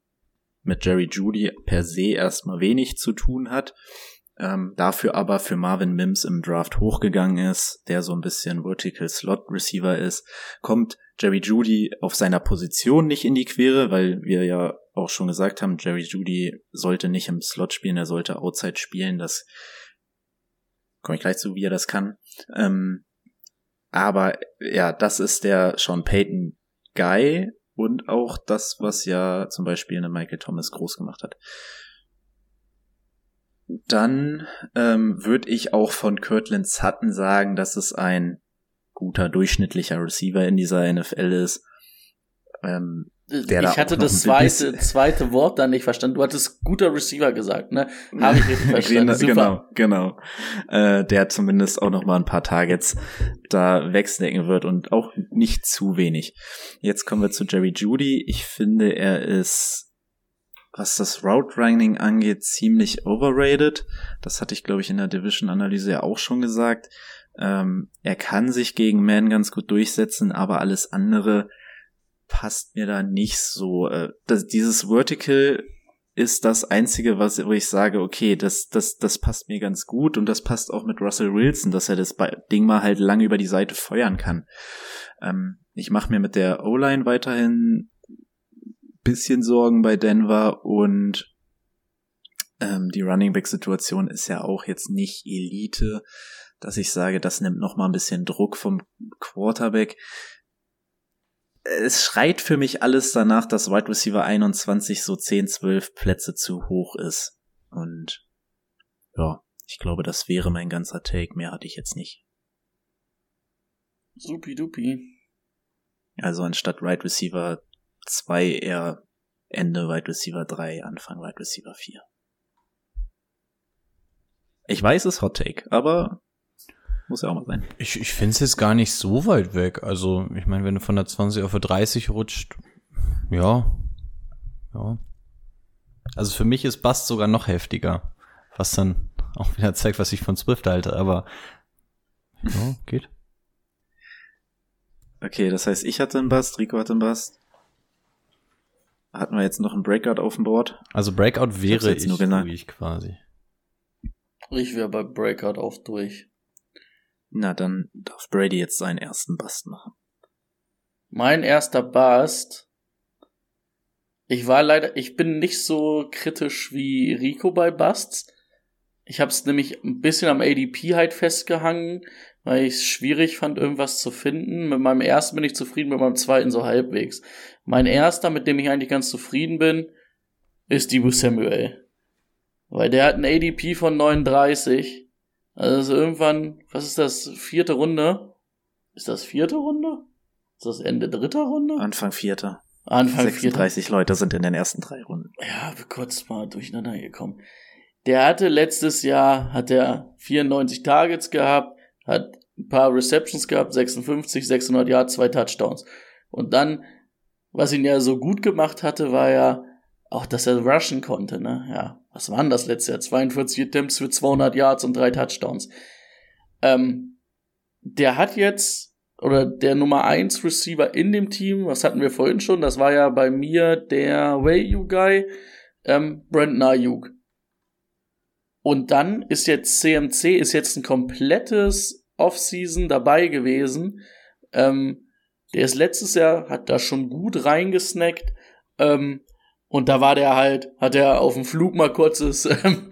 mit Jerry Judy per se erstmal wenig zu tun hat, ähm, dafür aber für Marvin Mims im Draft hochgegangen ist, der so ein bisschen Vertical Slot Receiver ist, kommt Jerry Judy auf seiner Position nicht in die Quere, weil wir ja auch schon gesagt haben, Jerry Judy sollte nicht im Slot spielen, er sollte Outside spielen, das komme ich gleich zu, wie er das kann. Ähm, aber ja, das ist der Sean Payton Guy und auch das, was ja zum Beispiel eine Michael Thomas groß gemacht hat. Dann ähm, würde ich auch von Kirtland Sutton sagen, dass es ein guter durchschnittlicher Receiver in dieser NFL ist. Ähm, der ich hatte das zweite, zweite Wort dann nicht verstanden. Du hattest guter Receiver gesagt, ne? Habe ich richtig <laughs> verstanden. Super. Genau, genau. Äh, der zumindest auch noch mal ein paar Targets da wegstecken wird und auch nicht zu wenig. Jetzt kommen wir zu Jerry Judy. Ich finde, er ist, was das Route Running angeht, ziemlich overrated. Das hatte ich, glaube ich, in der Division-Analyse ja auch schon gesagt. Ähm, er kann sich gegen Man ganz gut durchsetzen, aber alles andere passt mir da nicht so. Äh, das, dieses Vertical ist das einzige, was wo ich sage, okay, das das das passt mir ganz gut und das passt auch mit Russell Wilson, dass er das Ding mal halt lange über die Seite feuern kann. Ähm, ich mache mir mit der O-Line weiterhin bisschen Sorgen bei Denver und ähm, die Running Back Situation ist ja auch jetzt nicht Elite, dass ich sage, das nimmt noch mal ein bisschen Druck vom Quarterback es schreit für mich alles danach, dass Wide Receiver 21 so 10, 12 Plätze zu hoch ist. Und ja, ich glaube, das wäre mein ganzer Take. Mehr hatte ich jetzt nicht. Supi-dupi. Also anstatt Wide Receiver 2 eher Ende Wide Receiver 3, Anfang Wide Receiver 4. Ich weiß, es Hot Take, aber muss ja auch mal sein. Ich, ich finde es jetzt gar nicht so weit weg. Also, ich meine, wenn du von der 20 auf der 30 rutscht, ja. Ja. Also für mich ist Bast sogar noch heftiger. Was dann auch wieder zeigt, was ich von Swift halte, aber ja, geht. Okay, das heißt, ich hatte einen Bast, Rico hatte einen Bast. Hatten wir jetzt noch einen Breakout auf dem Board? Also Breakout wäre ich, ich durch quasi. Ich wäre bei Breakout auch durch. Na, dann darf Brady jetzt seinen ersten Bust machen. Mein erster Bust. Ich war leider, ich bin nicht so kritisch wie Rico bei Busts. Ich habe es nämlich ein bisschen am ADP halt festgehangen, weil ich es schwierig fand, irgendwas zu finden. Mit meinem ersten bin ich zufrieden, mit meinem zweiten so halbwegs. Mein erster, mit dem ich eigentlich ganz zufrieden bin, ist Dibu Samuel. Weil der hat ein ADP von 39 also irgendwann, was ist das, vierte Runde? Ist das vierte Runde? Ist das Ende dritter Runde? Anfang vierter. Anfang 36 vierter. Leute sind in den ersten drei Runden. Ja, kurz mal durcheinander gekommen. Der hatte letztes Jahr, hat er 94 Targets gehabt, hat ein paar Receptions gehabt, 56, 600 Yards, zwei Touchdowns. Und dann, was ihn ja so gut gemacht hatte, war ja auch, dass er rushen konnte, ne? Ja, was waren das letzte Jahr? 42 Attempts für 200 Yards und drei Touchdowns. Ähm, der hat jetzt, oder der Nummer 1 Receiver in dem Team, was hatten wir vorhin schon, das war ja bei mir der Wayu Guy, ähm, Brandon Ayuk. Und dann ist jetzt CMC, ist jetzt ein komplettes Offseason dabei gewesen. Ähm, der ist letztes Jahr, hat da schon gut reingesnackt. Ähm, Und da war der halt, hat er auf dem Flug mal kurz das, <laughs> ähm,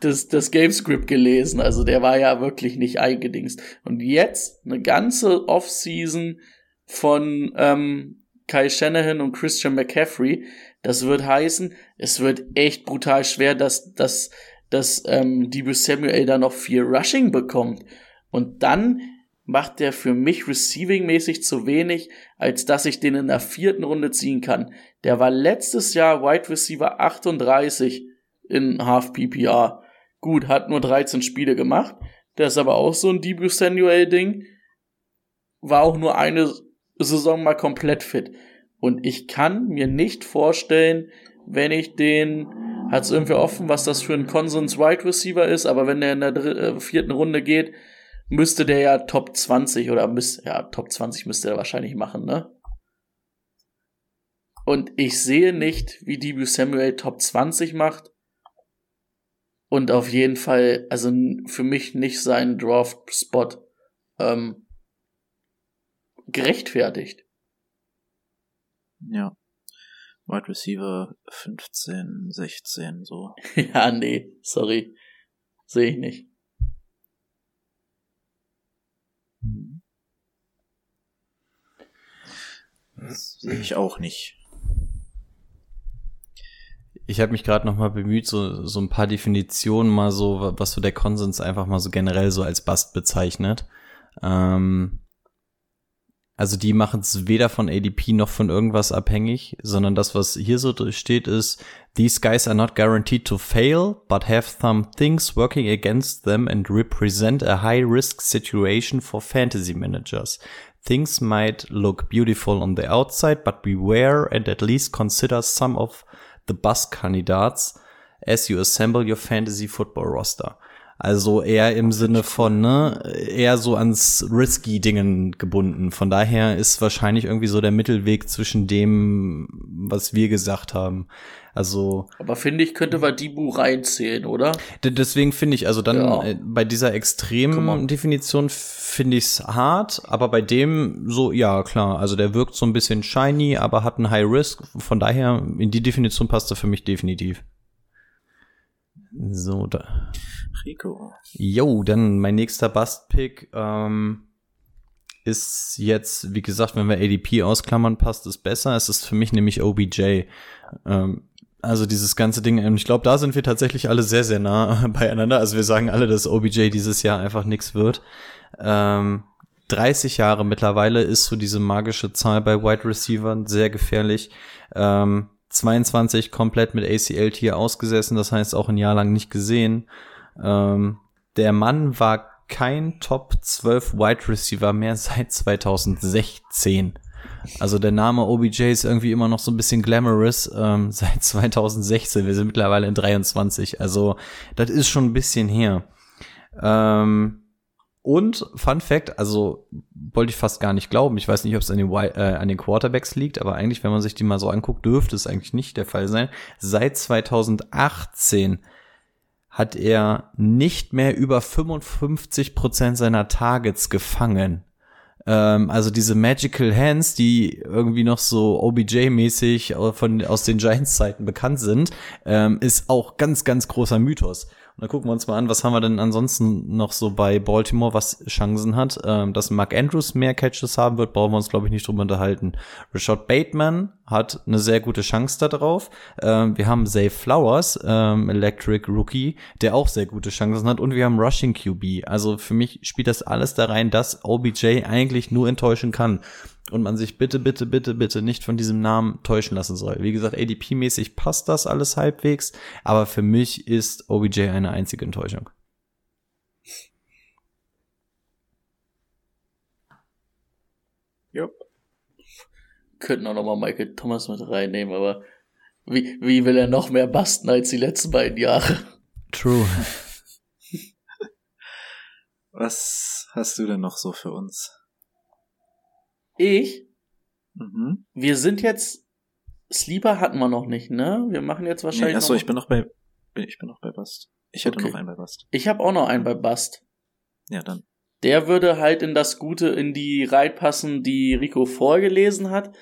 das, das Gamescript gelesen. Also der war ja wirklich nicht eingedingst. Und jetzt eine ganze Offseason von ähm, Kai Shanahan und Christian McCaffrey. Das wird heißen, es wird echt brutal schwer, dass, dass, dass ähm, Debo Samuel da noch viel Rushing bekommt. Und dann macht der für mich receiving-mäßig zu wenig, als dass ich den in der vierten Runde ziehen kann. Der war letztes Jahr Wide Receiver 38 in Half PPR. Gut, hat nur 13 Spiele gemacht. Der ist aber auch so ein Debut Samuel Ding. War auch nur eine Saison mal komplett fit. Und ich kann mir nicht vorstellen, wenn ich den, hat es irgendwie offen, was das für ein Consens Wide Receiver ist, aber wenn der in der äh, vierten Runde geht, müsste der ja Top 20 oder müsste, ja, Top 20 müsste er wahrscheinlich machen, ne? Und ich sehe nicht, wie Debut Samuel Top 20 macht. Und auf jeden Fall, also für mich nicht seinen Draft-Spot ähm, gerechtfertigt. Ja. Wide Receiver 15, 16, so. <laughs> ja, nee, sorry. Sehe ich nicht. Das sehe ich auch nicht. Ich habe mich gerade noch mal bemüht, so, so ein paar Definitionen mal so, was so der Konsens einfach mal so generell so als Bust bezeichnet. Ähm, also die machen es weder von ADP noch von irgendwas abhängig, sondern das, was hier so steht, ist, these guys are not guaranteed to fail, but have some things working against them and represent a high risk situation for fantasy managers. Things might look beautiful on the outside, but beware and at least consider some of the bus candidates as you assemble your fantasy football roster. Also eher im Sinne von, ne, eher so ans risky Dingen gebunden. Von daher ist wahrscheinlich irgendwie so der Mittelweg zwischen dem, was wir gesagt haben. Also. Aber finde ich, könnte Wadibu reinzählen, oder? Deswegen finde ich, also dann Ja. äh, bei dieser extremen Definition finde ich es hart, aber bei dem so, ja, klar, also der wirkt so ein bisschen shiny, aber hat einen High Risk. Von daher, in die Definition passt er für mich definitiv. So, da. Rico. Jo, dann mein nächster Bust-Pick ähm, ist jetzt, wie gesagt, wenn wir ADP ausklammern, passt es besser. Es ist für mich nämlich OBJ. Ähm, also dieses ganze Ding, ähm, ich glaube, da sind wir tatsächlich alle sehr, sehr nah <laughs> beieinander. Also wir sagen alle, dass OBJ dieses Jahr einfach nix wird. Ähm, 30 Jahre mittlerweile ist so diese magische Zahl bei Wide Receivern sehr gefährlich. Ähm, 22 komplett mit ACL-Tier ausgesessen, das heißt auch ein Jahr lang nicht gesehen. Ähm, der Mann war kein Top 12 Wide Receiver mehr <laughs> seit 2016. Also der Name OBJ ist irgendwie immer noch so ein bisschen glamorous ähm, <laughs> seit 2016. Wir sind mittlerweile in 23. Also das ist schon ein bisschen her. Ähm, und Fun Fact, also wollte ich fast gar nicht glauben. Ich weiß nicht, ob es an äh, an den Quarterbacks liegt, aber eigentlich, wenn man sich die mal so anguckt, dürfte es eigentlich nicht der Fall sein. Seit 2018 hat er nicht mehr über 55 Prozent seiner Targets gefangen. Ähm, also diese Magical Hands, die irgendwie noch so OBJ-mäßig von aus den Giants-Zeiten bekannt sind, ähm, ist auch ganz, ganz großer Mythos. Und dann gucken wir uns mal an, was haben wir denn ansonsten noch so bei Baltimore, was Chancen hat. Ähm, dass Mark Andrews mehr Catches haben wird, brauchen wir uns, glaube ich, nicht drüber unterhalten. Rashad Bateman hat eine sehr gute Chance da drauf. Ähm, wir haben Zay Flowers, ähm, Electric Rookie, der auch sehr gute Chancen hat. Und wir haben Rushing QB. Also für mich spielt das alles da rein, dass OBJ eigentlich nur enttäuschen kann. Und man sich bitte, bitte, bitte, bitte nicht von diesem Namen täuschen lassen soll. Wie gesagt, ADP-mäßig passt das alles halbwegs, aber für mich ist OBJ eine einzige Enttäuschung. Jupp. Könnten auch nochmal Michael Thomas mit reinnehmen, aber wie, wie will er noch mehr basten als die letzten beiden Jahre? True. Was hast du denn noch so für uns? Ich? Mhm. Wir sind jetzt. Sleeper hatten wir noch nicht, ne? Wir machen jetzt wahrscheinlich. Nee, achso, noch, ich bin noch bei, ich bin noch bei Bast. Ich hätte Okay. noch einen bei Bast. ich habe auch noch einen bei Bust. Ja, dann. Der würde halt in das Gute, in die reinpassen, die Rico vorgelesen hat.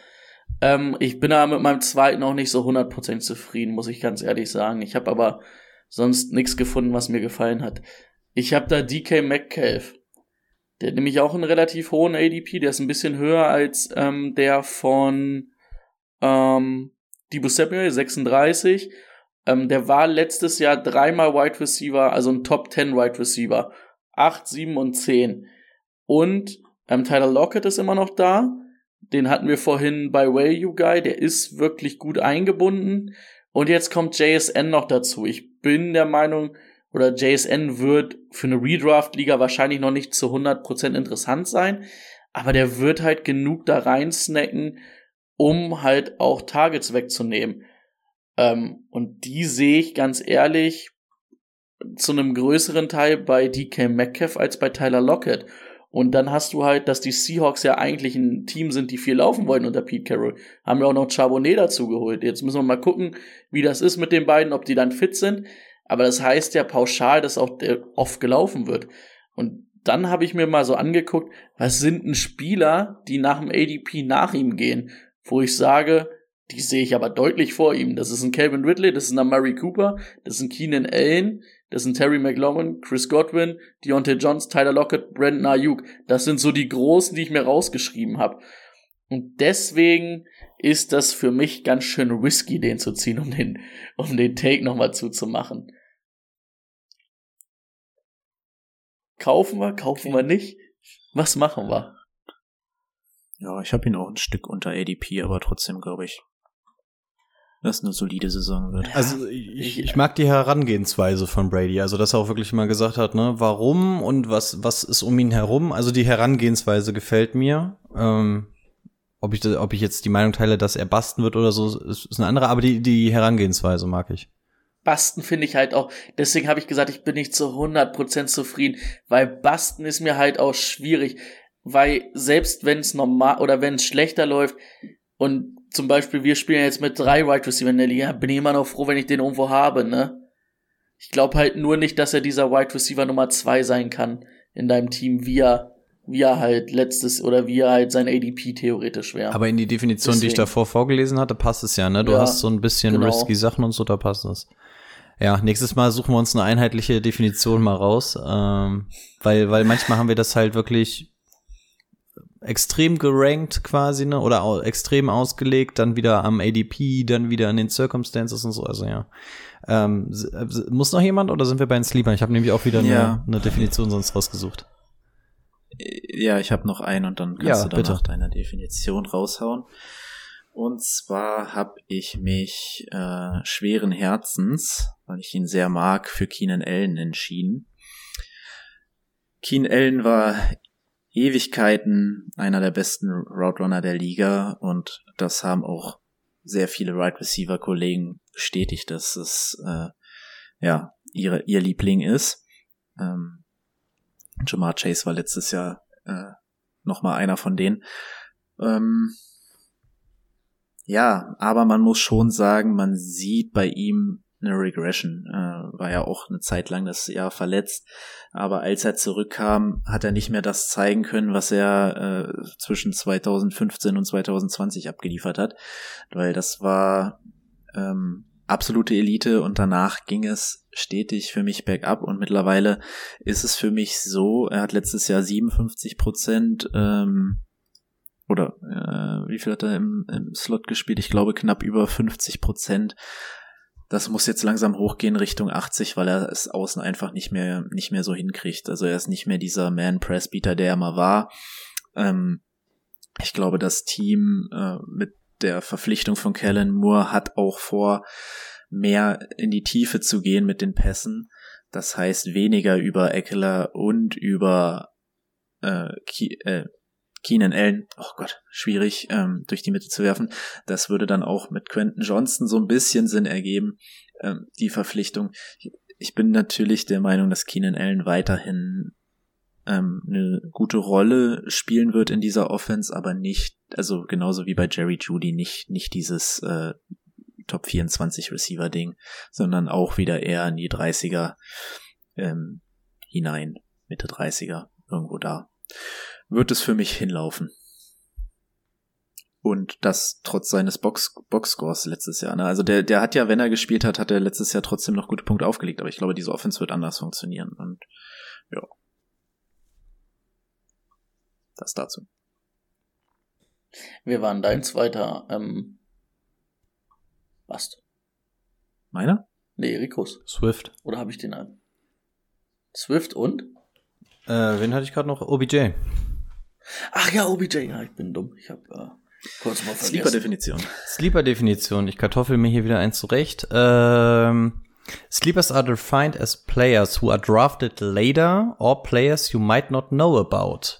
Ähm, ich bin aber mit meinem zweiten auch nicht so 100% zufrieden, muss ich ganz ehrlich sagen. Ich habe aber sonst nichts gefunden, was mir gefallen hat. Ich habe da DK Metcalf. Der hat nämlich auch einen relativ hohen ADP, der ist ein bisschen höher als ähm, der von ähm, Debo Samuel, 36. Ähm, der war letztes Jahr dreimal Wide Receiver, also ein Top 10 Wide Receiver. 8, 7 und 10. Und ähm, Tyler Lockett ist immer noch da. Den hatten wir vorhin bei Value Guy. Der ist wirklich gut eingebunden. Und jetzt kommt JSN noch dazu. Ich bin der Meinung, oder JSN wird für eine Redraft-Liga wahrscheinlich noch nicht zu 100% interessant sein. Aber der wird halt genug da rein snacken, um halt auch Targets wegzunehmen. Ähm, und die sehe ich ganz ehrlich zu einem größeren Teil bei DK Metcalf als bei Tyler Lockett. Und dann hast du halt, dass die Seahawks ja eigentlich ein Team sind, die viel laufen wollen unter Pete Carroll. Haben wir auch noch Charbonnet dazu geholt. Jetzt müssen wir mal gucken, wie das ist mit den beiden, ob die dann fit sind. Aber das heißt ja pauschal, dass auch oft gelaufen wird. Und dann habe ich mir mal so angeguckt, was sind denn Spieler, die nach dem ADP nach ihm gehen, wo ich sage, die sehe ich aber deutlich vor ihm. Das ist ein Calvin Ridley, das ist ein Murray Cooper, das ist ein Keenan Allen, das sind Terry McLaurin, Chris Godwin, Deontay Jones, Tyler Lockett, Brandon Ayuk. Das sind so die großen, die ich mir rausgeschrieben habe. Und deswegen ist das für mich ganz schön risky, den zu ziehen, um den, um den Take nochmal zuzumachen. Kaufen wir, kaufen wir nicht? Was machen wir? Ja, ich habe ihn auch ein Stück unter ADP, aber trotzdem glaube ich, dass eine solide Saison wird. Also ich, ich mag die Herangehensweise von Brady, also dass er auch wirklich mal gesagt hat, ne, warum und was was ist um ihn herum. Also die Herangehensweise gefällt mir. Ähm, ob ich ob ich jetzt die Meinung teile, dass er basten wird oder so, ist, ist eine andere. Aber die die Herangehensweise mag ich. Basten finde ich halt auch, deswegen habe ich gesagt, ich bin nicht zu 100% zufrieden, weil Basten ist mir halt auch schwierig, weil selbst wenn es normal oder wenn es schlechter läuft und zum Beispiel, wir spielen jetzt mit drei Wide Receiver in der Liga, bin ich immer noch froh, wenn ich den irgendwo habe, ne? Ich glaube halt nur nicht, dass er dieser Wide Receiver Nummer zwei sein kann in deinem Team, wie er, wie er halt letztes oder wie er halt sein ADP theoretisch wäre. Aber in die Definition, Deswegen. die ich davor vorgelesen hatte, passt es ja, ne? Du ja, hast so ein bisschen genau. risky Sachen und so, da passt es. Ja, nächstes Mal suchen wir uns eine einheitliche Definition mal raus, ähm, weil, weil manchmal haben wir das halt wirklich extrem gerankt quasi, ne? Oder au extrem ausgelegt, dann wieder am ADP, dann wieder an den Circumstances und so. Also ja. Ähm, äh, muss noch jemand oder sind wir bei den Sleepern? Ich habe nämlich auch wieder ja. eine, eine, Definition sonst rausgesucht. Ja, ich habe noch einen und dann kannst ja, du danach bitte. deine Definition raushauen. Und zwar habe ich mich äh, schweren Herzens, weil ich ihn sehr mag, für Keenan Allen entschieden. Keenan Allen war Ewigkeiten einer der besten Route Runner der Liga und das haben auch sehr viele Wide right Receiver Kollegen bestätigt, dass es äh, ja ihre, ihr Liebling ist. Ähm, Jamar Chase war letztes Jahr äh, noch mal einer von denen. Ähm, ja, aber man muss schon sagen, man sieht bei ihm eine Regression. Äh, war ja auch eine Zeit lang das Jahr verletzt. Aber als er zurückkam, hat er nicht mehr das zeigen können, was er äh, zwischen 2015 und 2020 abgeliefert hat. Weil das war ähm, absolute Elite und danach ging es stetig für mich bergab und mittlerweile ist es für mich so, er hat letztes Jahr 57 Prozent ähm, oder äh, wie viel hat er im, im Slot gespielt? Ich glaube knapp über 50 Prozent das muss jetzt langsam hochgehen Richtung 80, weil er es außen einfach nicht mehr, nicht mehr so hinkriegt. Also er ist nicht mehr dieser Man-Press-Beater, der er mal war. Ähm, ich glaube, das Team äh, mit der Verpflichtung von Kellen Moore hat auch vor, mehr in die Tiefe zu gehen mit den Pässen. Das heißt weniger über Eckler und über äh, äh, Keenan Allen, oh Gott, schwierig, ähm, durch die Mitte zu werfen. Das würde dann auch mit Quentin Johnston so ein bisschen Sinn ergeben, ähm, die Verpflichtung. Ich bin natürlich der Meinung, dass Keenan Allen weiterhin ähm, eine gute Rolle spielen wird in dieser Offense, aber nicht, also genauso wie bei Jerry Judy, nicht, nicht dieses äh, Top 24 Receiver Ding, sondern auch wieder eher in die 30er ähm, hinein, Mitte 30er, irgendwo da wird es für mich hinlaufen. Und das trotz seines Box Boxscores letztes Jahr. Ne? Also der, der hat ja, wenn er gespielt hat, hat er letztes Jahr trotzdem noch gute Punkte aufgelegt. Aber ich glaube, diese Offense wird anders funktionieren. Und ja. Das dazu. Wir waren dein zweiter, ähm, was? Meiner? Nee, Ricos. Swift. Oder habe ich den an? Swift und? Äh, wen hatte ich gerade noch? OBJ. Ach ja, OBJ. Ja, ich bin dumm. Ich habe äh, kurz mal vergessen. Sleeper-Definition. Sleeper-Definition. Ich kartoffel mir hier wieder eins zurecht. Ähm, Sleepers are defined as players who are drafted later or players you might not know about,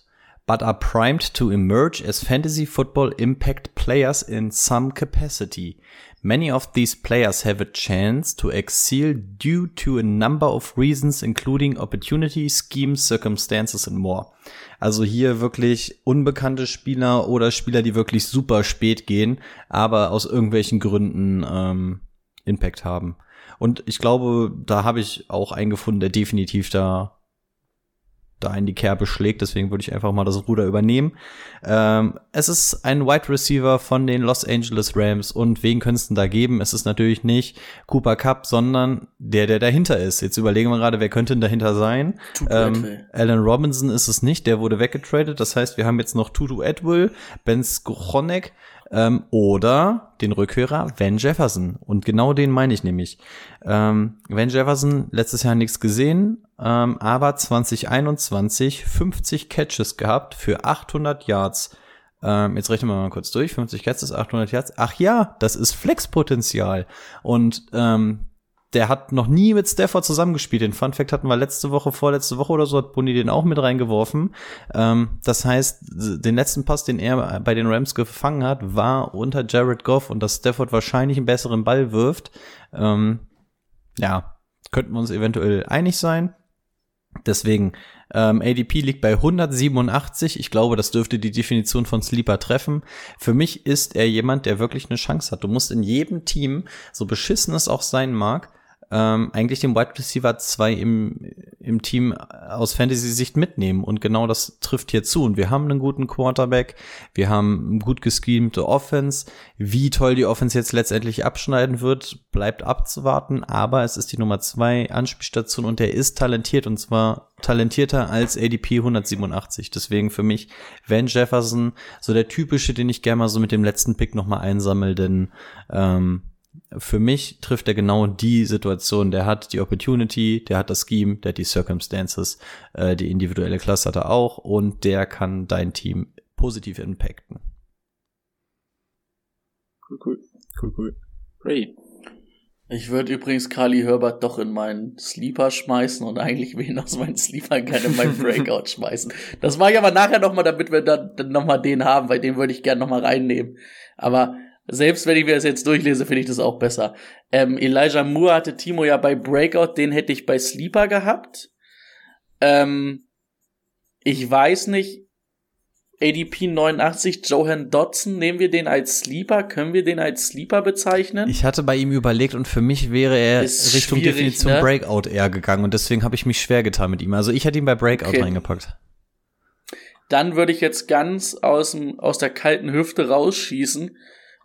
but are primed to emerge as fantasy football impact players in some capacity. Many of these players have a chance to excel due to a number of reasons, including opportunity, schemes, circumstances and more. Also hier wirklich unbekannte Spieler oder Spieler, die wirklich super spät gehen, aber aus irgendwelchen Gründen ähm, Impact haben. Und ich glaube, da habe ich auch einen gefunden, der definitiv da da in die Kerbe schlägt. Deswegen würde ich einfach mal das Ruder übernehmen. Ähm, es ist ein Wide Receiver von den Los Angeles Rams. Und wen können es denn da geben? Es ist natürlich nicht Cooper Cup, sondern der, der dahinter ist. Jetzt überlegen wir gerade, wer könnte denn dahinter sein? Ähm, Alan Robinson ist es nicht, der wurde weggetradet. Das heißt, wir haben jetzt noch Tutu Edwill, Ben Skronek, ähm, oder den Rückhörer Van Jefferson. Und genau den meine ich nämlich. Ähm, Van Jefferson letztes Jahr nichts gesehen, ähm, aber 2021 50 Catches gehabt für 800 Yards. Ähm, jetzt rechnen wir mal kurz durch. 50 Catches, 800 Yards. Ach ja, das ist Flexpotenzial. Und ähm, der hat noch nie mit Stafford zusammengespielt. Den Fun Fact hatten wir letzte Woche, vorletzte Woche oder so, hat Boni den auch mit reingeworfen. Ähm, das heißt, den letzten Pass, den er bei den Rams gefangen hat, war unter Jared Goff und dass Stafford wahrscheinlich einen besseren Ball wirft. Ähm, ja, könnten wir uns eventuell einig sein. Deswegen, ähm, ADP liegt bei 187. Ich glaube, das dürfte die Definition von Sleeper treffen. Für mich ist er jemand, der wirklich eine Chance hat. Du musst in jedem Team, so beschissen es auch sein mag, ähm, eigentlich den Wide Receiver 2 im, im Team aus Fantasy-Sicht mitnehmen. Und genau das trifft hier zu. Und wir haben einen guten Quarterback, wir haben gut geschemte Offense. Wie toll die Offense jetzt letztendlich abschneiden wird, bleibt abzuwarten. Aber es ist die Nummer 2 Anspielstation und der ist talentiert und zwar talentierter als ADP 187. Deswegen für mich Van Jefferson so der typische, den ich gerne mal so mit dem letzten Pick nochmal einsammel, denn ähm, für mich trifft er genau die Situation. Der hat die Opportunity, der hat das Scheme, der hat die Circumstances, äh, die individuelle Klasse hat er auch und der kann dein Team positiv impacten. Cool, cool. Cool, cool. Ray. Ich würde übrigens Carly Herbert doch in meinen Sleeper schmeißen und eigentlich wen aus meinen Sleeper gerne in meinen <laughs> Breakout schmeißen. Das mache ich aber nachher nochmal, damit wir dann, dann nochmal den haben, weil den würde ich gerne nochmal reinnehmen. Aber selbst wenn ich mir das jetzt durchlese, finde ich das auch besser. Ähm, Elijah Moore hatte Timo ja bei Breakout, den hätte ich bei Sleeper gehabt. Ähm, ich weiß nicht, ADP 89, Johan Dodson, nehmen wir den als Sleeper? Können wir den als Sleeper bezeichnen? Ich hatte bei ihm überlegt und für mich wäre er Ist Richtung Definition ne? Breakout eher gegangen und deswegen habe ich mich schwer getan mit ihm. Also ich hätte ihn bei Breakout Okay. reingepackt. Dann würde ich jetzt ganz aus, dem, aus der kalten Hüfte rausschießen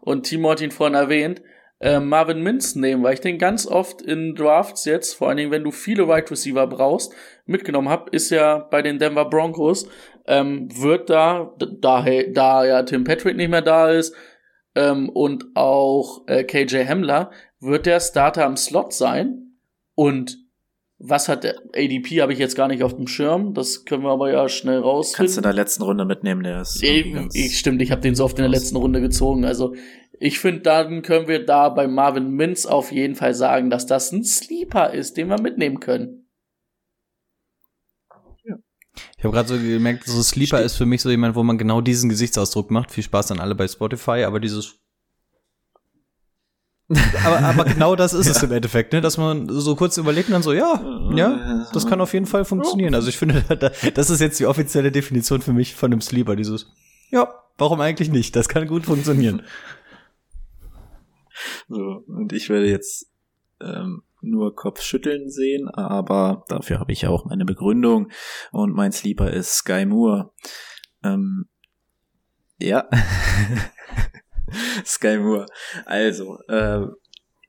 und Timo hat vorhin erwähnt, äh, Marvin Mims nehmen, weil ich den ganz oft in Drafts jetzt, vor allen Dingen, wenn du viele Wide Receiver brauchst, mitgenommen hab, ist ja bei den Denver Broncos, ähm, wird da, da, da ja Tim Patrick nicht mehr da ist, ähm, und auch äh, KJ Hamler, wird der Starter am Slot sein und was hat der ADP, habe ich jetzt gar nicht auf dem Schirm, das können wir aber ja schnell rausfinden. Kannst du in der letzten Runde mitnehmen, der ist. Ich, stimmt, ich habe den so oft in der letzten Runde gezogen. Also ich finde, dann können wir da bei Marvin Mintz auf jeden Fall sagen, dass das ein Sleeper ist, den wir mitnehmen können. Ich habe gerade so gemerkt, so Sleeper ist für mich so jemand, wo man genau diesen Gesichtsausdruck macht. Viel Spaß an alle bei Spotify, aber dieses aber, aber genau das ist es im Endeffekt, ne? dass man so kurz überlegt und dann so, ja, ja, das kann auf jeden Fall funktionieren. Also ich finde, <laughs> da- das ist jetzt die offizielle Definition für mich von einem Sleeper, dieses, ja, warum eigentlich nicht? Das kann gut funktionieren. <laughs> So, und ich werde jetzt ähm, nur Kopfschütteln sehen, aber dafür habe ich ja auch meine Begründung. Und mein Sleeper ist Sky Moore. Ähm, ja. <laughs> <laughs> Sky Moore. Also, äh,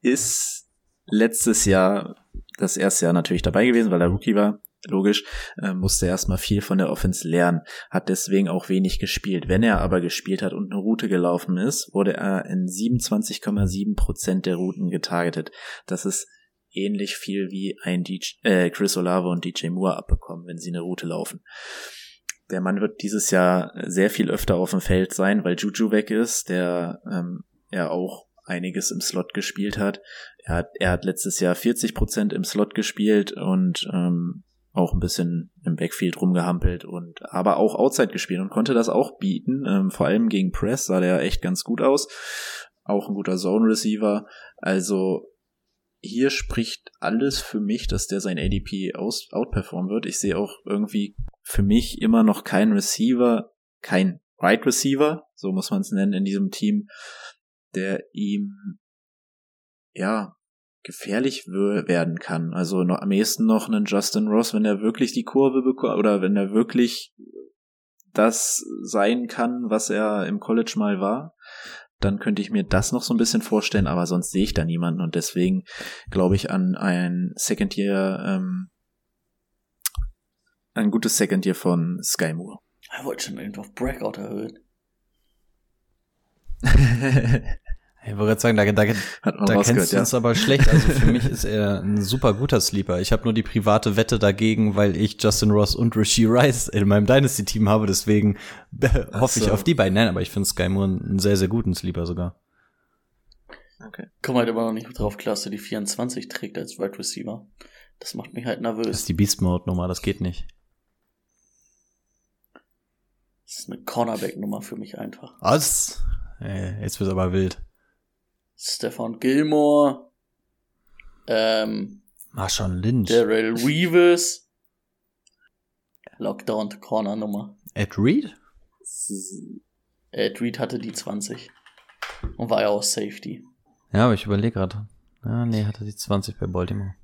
ist letztes Jahr das erste Jahr natürlich dabei gewesen, weil er Rookie war. Logisch, äh, musste erstmal viel von der Offense lernen, hat deswegen auch wenig gespielt. Wenn er aber gespielt hat und eine Route gelaufen ist, wurde er in 27,7 Prozent der Routen getargetet. Das ist ähnlich viel wie ein DJ, äh, Chris Olave und DJ Moore abbekommen, wenn sie eine Route laufen. Der Mann wird dieses Jahr sehr viel öfter auf dem Feld sein, weil Juju weg ist, der ähm, ja auch einiges im Slot gespielt hat. Er hat, er hat letztes Jahr 40 Prozent im Slot gespielt und ähm, auch ein bisschen im Backfield rumgehampelt und aber auch Outside gespielt und konnte das auch bieten. Ähm, vor allem gegen Press sah der echt ganz gut aus. Auch ein guter Zone Receiver. Also hier spricht alles für mich, dass der sein ADP aus, outperformen wird. Ich sehe auch irgendwie für mich immer noch kein Receiver, kein Right Receiver, so muss man es nennen, in diesem Team, der ihm ja gefährlich werden kann. Also noch, am ehesten noch einen Justin Ross, wenn er wirklich die Kurve bekommt oder wenn er wirklich das sein kann, was er im College mal war dann könnte ich mir das noch so ein bisschen vorstellen, aber sonst sehe ich da niemanden und deswegen glaube ich an ein Second Year, ähm, ein gutes Second Year von Sky Moore. Er wollte schon irgendwo auf Breakout erhöhen. <laughs> Ich wollte gerade sagen, da, da, da kennst du uns ja. aber schlecht. Also für mich ist er ein super guter Sleeper. Ich habe nur die private Wette dagegen, weil ich Justin Ross und Rishi Rice in meinem Dynasty-Team habe. Deswegen hoffe so. ich auf die beiden. Nein, aber ich finde Sky Moore einen sehr, sehr guten Sleeper sogar. Okay. Komm halt immer noch nicht drauf klar, dass er die 24 trägt als Wide Receiver. Das macht mich halt nervös. Das ist die Beast Mode Nummer, das geht nicht. Das ist eine Cornerback-Nummer für mich einfach. Was? Äh, jetzt wird's aber wild. Stefan Gilmore, ähm, Marshawn Lynch, Daryl Weaves, Lockdown Corner Nummer. Ed Reed? Ed Reed hatte die 20 und war ja auch Safety. Ja, aber ich überlege gerade. Ah, nee, hatte die 20 bei Baltimore.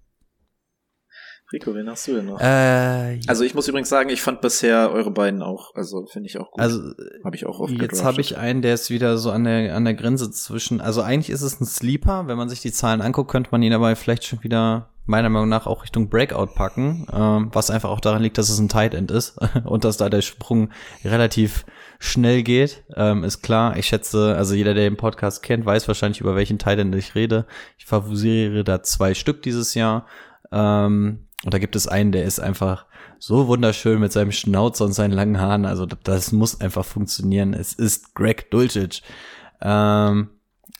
Rico, wen hast du denn noch? Äh, also ich muss übrigens sagen, ich fand bisher eure beiden auch, also finde ich auch gut. Also habe ich auch oft Jetzt habe ich einen, der ist wieder so an der an der Grenze zwischen. Also eigentlich ist es ein Sleeper, wenn man sich die Zahlen anguckt, könnte man ihn aber vielleicht schon wieder meiner Meinung nach auch Richtung Breakout packen, ähm, was einfach auch daran liegt, dass es ein Tight End ist <laughs> und dass da der Sprung relativ schnell geht, ähm, ist klar. Ich schätze, also jeder, der den Podcast kennt, weiß wahrscheinlich, über welchen Tight End ich rede. Ich favorisiere da zwei Stück dieses Jahr. Ähm, und da gibt es einen, der ist einfach so wunderschön mit seinem Schnauzer und seinen langen Haaren. Also das muss einfach funktionieren. Es ist Greg Dulcich. Ähm,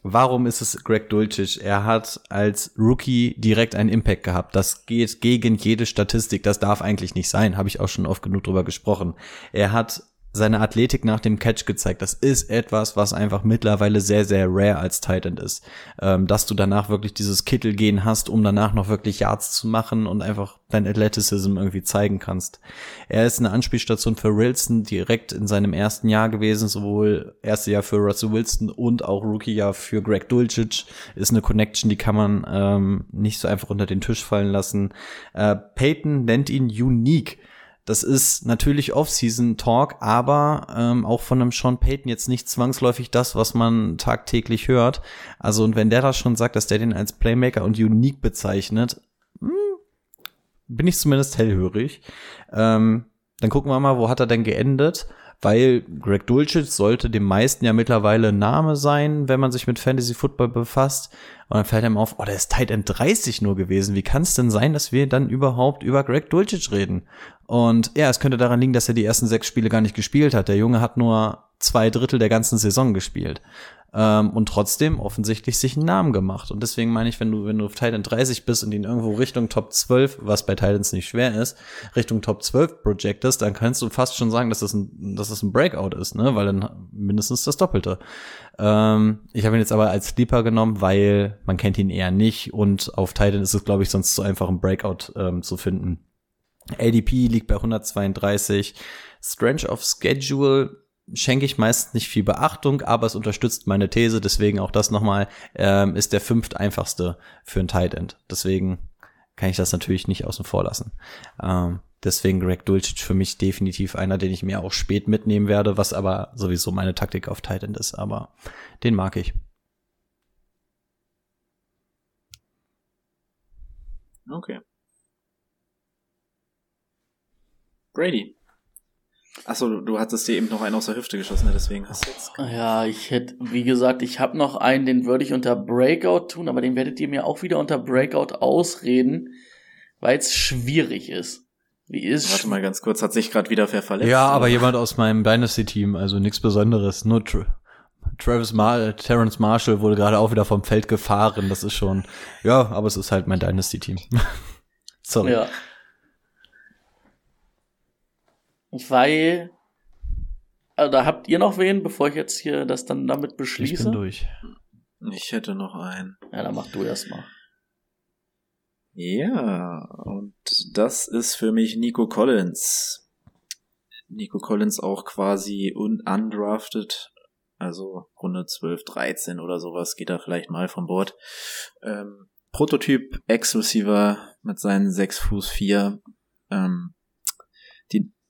warum ist es Greg Dulcich? Er hat als Rookie direkt einen Impact gehabt. Das geht gegen jede Statistik. Das darf eigentlich nicht sein. Habe ich auch schon oft genug drüber gesprochen. Er hat seine Athletik nach dem Catch gezeigt. Das ist etwas, was einfach mittlerweile sehr, sehr rare als Titan ist. Ähm, dass du danach wirklich dieses Kittelgehen hast, um danach noch wirklich Yards zu machen und einfach dein Athleticism irgendwie zeigen kannst. Er ist eine Anspielstation für Wilson direkt in seinem ersten Jahr gewesen, sowohl erste Jahr für Russell Wilson und auch Rookie-Jahr für Greg Dulcich. Ist eine Connection, die kann man ähm, nicht so einfach unter den Tisch fallen lassen. Äh, Peyton nennt ihn unique das ist natürlich Off-Season-Talk, aber ähm, auch von einem Sean Payton jetzt nicht zwangsläufig das, was man tagtäglich hört. Also, und wenn der das schon sagt, dass der den als Playmaker und Unique bezeichnet, hm, bin ich zumindest hellhörig. Ähm, dann gucken wir mal, wo hat er denn geendet? Weil Greg Dulcich sollte dem meisten ja mittlerweile Name sein, wenn man sich mit Fantasy Football befasst. Und dann fällt einem auf, oh, der ist Tight End 30 nur gewesen. Wie kann es denn sein, dass wir dann überhaupt über Greg Dulcich reden? Und ja, es könnte daran liegen, dass er die ersten sechs Spiele gar nicht gespielt hat. Der Junge hat nur zwei Drittel der ganzen Saison gespielt ähm, und trotzdem offensichtlich sich einen Namen gemacht. Und deswegen meine ich, wenn du, wenn du auf Titan 30 bist und ihn irgendwo Richtung Top 12, was bei Titans nicht schwer ist, Richtung Top 12 projectest, dann kannst du fast schon sagen, dass das ein, dass das ein Breakout ist, ne? Weil dann mindestens das Doppelte. Ähm, ich habe ihn jetzt aber als Sleeper genommen, weil man kennt ihn eher nicht und auf Titan ist es, glaube ich, sonst so einfach ein Breakout ähm, zu finden. ADP liegt bei 132. Strange of Schedule schenke ich meist nicht viel Beachtung, aber es unterstützt meine These. Deswegen auch das nochmal, ähm, ist der fünft einfachste für ein Tight End. Deswegen kann ich das natürlich nicht außen vor lassen. Ähm, Deswegen Greg Dulcich für mich definitiv einer, den ich mir auch spät mitnehmen werde, was aber sowieso meine Taktik auf Titan ist, aber den mag ich. Okay. Brady. Achso, du, du hattest dir eben noch einen aus der Hüfte geschossen, ne? deswegen hast du jetzt. Ja, ich hätte, wie gesagt, ich habe noch einen, den würde ich unter Breakout tun, aber den werdet ihr mir auch wieder unter Breakout ausreden, weil es schwierig ist. Wie ist Warte mal ganz kurz, hat sich gerade wieder wer verletzt? Ja, oder? aber jemand aus meinem Dynasty-Team, also nichts Besonderes. Nur Tra Travis Mar Terrence Marshall wurde gerade auch wieder vom Feld gefahren. Das ist schon, ja, aber es ist halt mein Dynasty-Team. <laughs> Sorry. Ja. Weil, also da habt ihr noch wen, bevor ich jetzt hier das dann damit Ich beschließe? bin durch. Ich hätte noch einen. Ja, dann mach du erst mal. Ja, und das ist für mich Nico Collins. Nico Collins auch quasi un undrafted, also Runde 12, 13 oder sowas geht da vielleicht mal von Bord. Ähm, Prototyp Ex-Receiver mit seinen 6 Fuß 4. Ähm,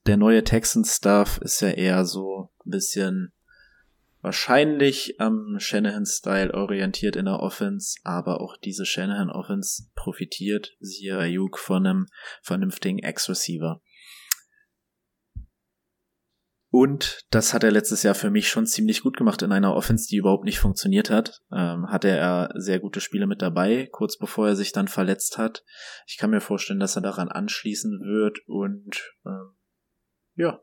der neue Texans-Staff ist ja eher so ein bisschen wahrscheinlich am Shanahan-Style orientiert in der Offense, aber auch diese Shanahan-Offense profitiert, siehe Ayuk, von einem vernünftigen Ex-Receiver. Und das hat er letztes Jahr für mich schon ziemlich gut gemacht in einer Offense, die überhaupt nicht funktioniert hat. Ähm, hatte er sehr gute Spiele mit dabei, kurz bevor er sich dann verletzt hat. Ich kann mir vorstellen, dass er daran anschließen wird und ähm, ja,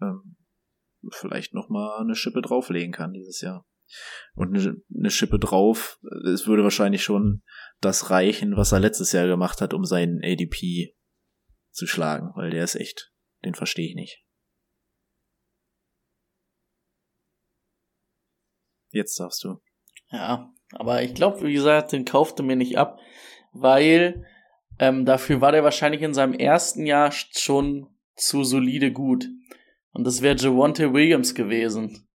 ähm, vielleicht noch mal eine Schippe drauflegen kann dieses Jahr. Und eine, eine Schippe drauf, es würde wahrscheinlich schon das reichen, was er letztes Jahr gemacht hat, um seinen ADP zu schlagen, weil der ist echt, den verstehe ich nicht. Jetzt darfst du. Ja, aber ich glaube, wie gesagt, den kaufte mir nicht ab, weil ähm, dafür war der wahrscheinlich in seinem ersten Jahr schon zu solide gut. Und das wäre Javonte Williams gewesen.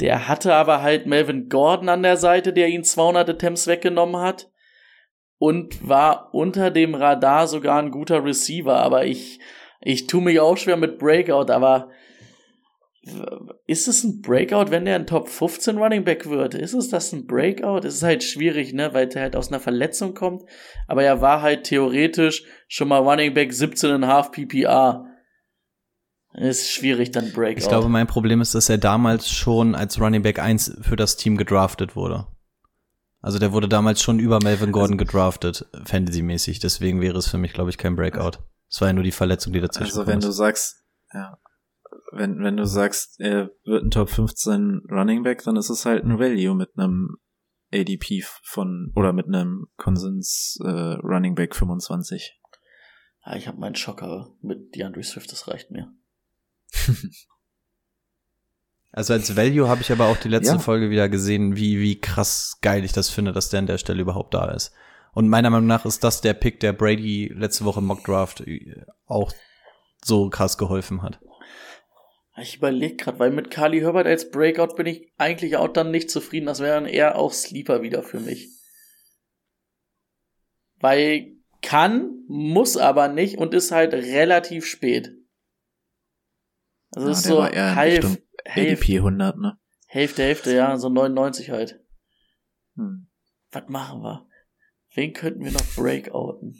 Der hatte aber halt Melvin Gordon an der Seite, der ihn 200 Attempts weggenommen hat. Und war unter dem Radar sogar ein guter Receiver. Aber ich, ich tu mich auch schwer mit Breakout, aber ist es ein Breakout, wenn der ein Top 15 Running Back wird? Ist es das ein Breakout? Es ist halt schwierig, ne, weil der halt aus einer Verletzung kommt. Aber er war halt theoretisch schon mal Running Back 17,5 PPR. Ist schwierig dann Breakout. Ich glaube, mein Problem ist, dass er damals schon als Running Back 1 für das Team gedraftet wurde. Also der wurde damals schon über Melvin Gordon gedraftet, Fantasy-mäßig. Deswegen wäre es für mich, glaube ich, kein Breakout. Es war ja nur die Verletzung, die dazwischen Also wenn du sagst, ja, wenn, wenn du sagst, er wird ein Top 15 Running Back, dann ist es halt ein Value mit einem ADP von, oder mit einem Konsens äh, Running Back 25. Ja, ich habe meinen Schocker mit DeAndre Swift, das reicht mir. <laughs> Also als Value habe ich aber auch die letzte Ja. Folge wieder gesehen, wie, wie krass geil ich das finde, dass der an der Stelle überhaupt da ist. Und meiner Meinung nach ist das der Pick, der Brady letzte Woche im Mock Draft äh, auch so krass geholfen hat. Ich überlege gerade, weil mit Carly Herbert als Breakout bin ich eigentlich auch dann nicht zufrieden. Das wäre dann eher auch Sleeper wieder für mich. Weil kann, muss aber nicht und ist halt relativ spät. Also Ja, ist so halb, Hälfte, ADP 100, ne? Hälfte, Hälfte, ja, so 99 halt. Hm. Was machen wir? Wen könnten wir noch breakouten?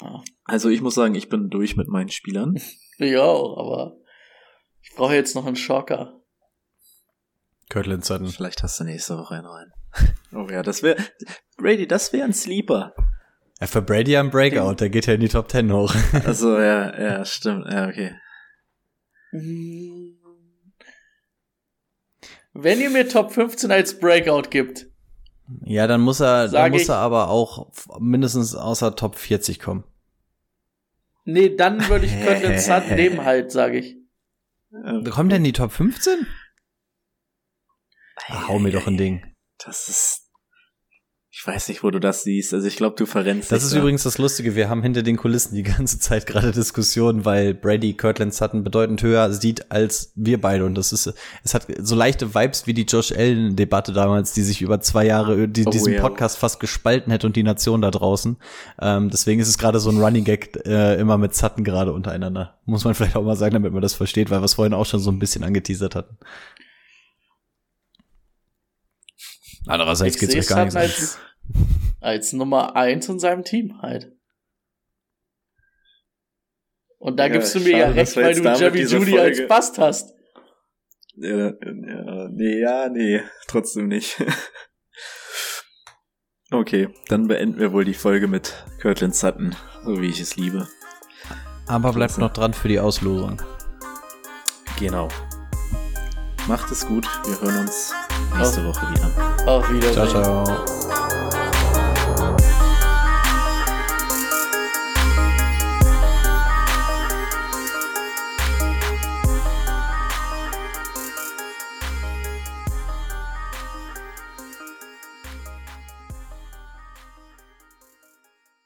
Ah, Also ich muss sagen, ich bin durch mit meinen Spielern. <laughs> ich auch, aber ich brauche jetzt noch einen Schocker. Kirtland Sutton. Vielleicht hast du nächste Woche einen rein. <laughs> Oh ja, das wäre, Brady, das wäre ein Sleeper. Ja, für Brady ein Breakout, der geht ja in die Top 10 hoch. <laughs> Also ja, ja, stimmt, ja, okay. Hm. Wenn ihr mir Top 15 als Breakout gibt, ja, dann muss er, dann muss ich- er aber auch mindestens außer Top 40 kommen. Nee, dann würde ich <laughs> Cortland Sutton nehmen halt, sage ich. Ähm, Kommt der in die Top 15? Ah, hau mir doch ein Ding. Das ist, Ich weiß nicht, wo du das siehst. Also ich glaube, du verrennst Das ist da. übrigens das Lustige. Wir haben hinter den Kulissen die ganze Zeit gerade Diskussionen, weil Brady Kirtland Sutton bedeutend höher sieht als wir beide. Und das ist, es hat so leichte Vibes wie die Josh Allen Debatte damals, die sich über zwei Jahre die, Oh, diesen ja. Podcast fast gespalten hätte und die Nation da draußen. Ähm, deswegen ist es gerade so ein Running Gag äh, immer mit Sutton gerade untereinander. Muss man <laughs> vielleicht auch mal sagen, damit man das versteht, weil wir es vorhin auch schon so ein bisschen angeteasert hatten. Andererseits sehe euch gar nicht Sutton so. als, als Nummer eins in seinem Team halt. Und da Ja, gibst du mir ja schade, dass recht, weil jetzt du Jerry Judy als Folge- Bast hast. Ja, ja, nee, ja, nee, trotzdem nicht. <laughs> Okay, dann beenden wir wohl die Folge mit Kirtland Sutton, so wie ich es liebe. Aber bleibt noch dran für die Auslosung. Genau. Macht es gut, wir hören uns nächste Woche wieder. Auf Wiedersehen. Ciao, ciao.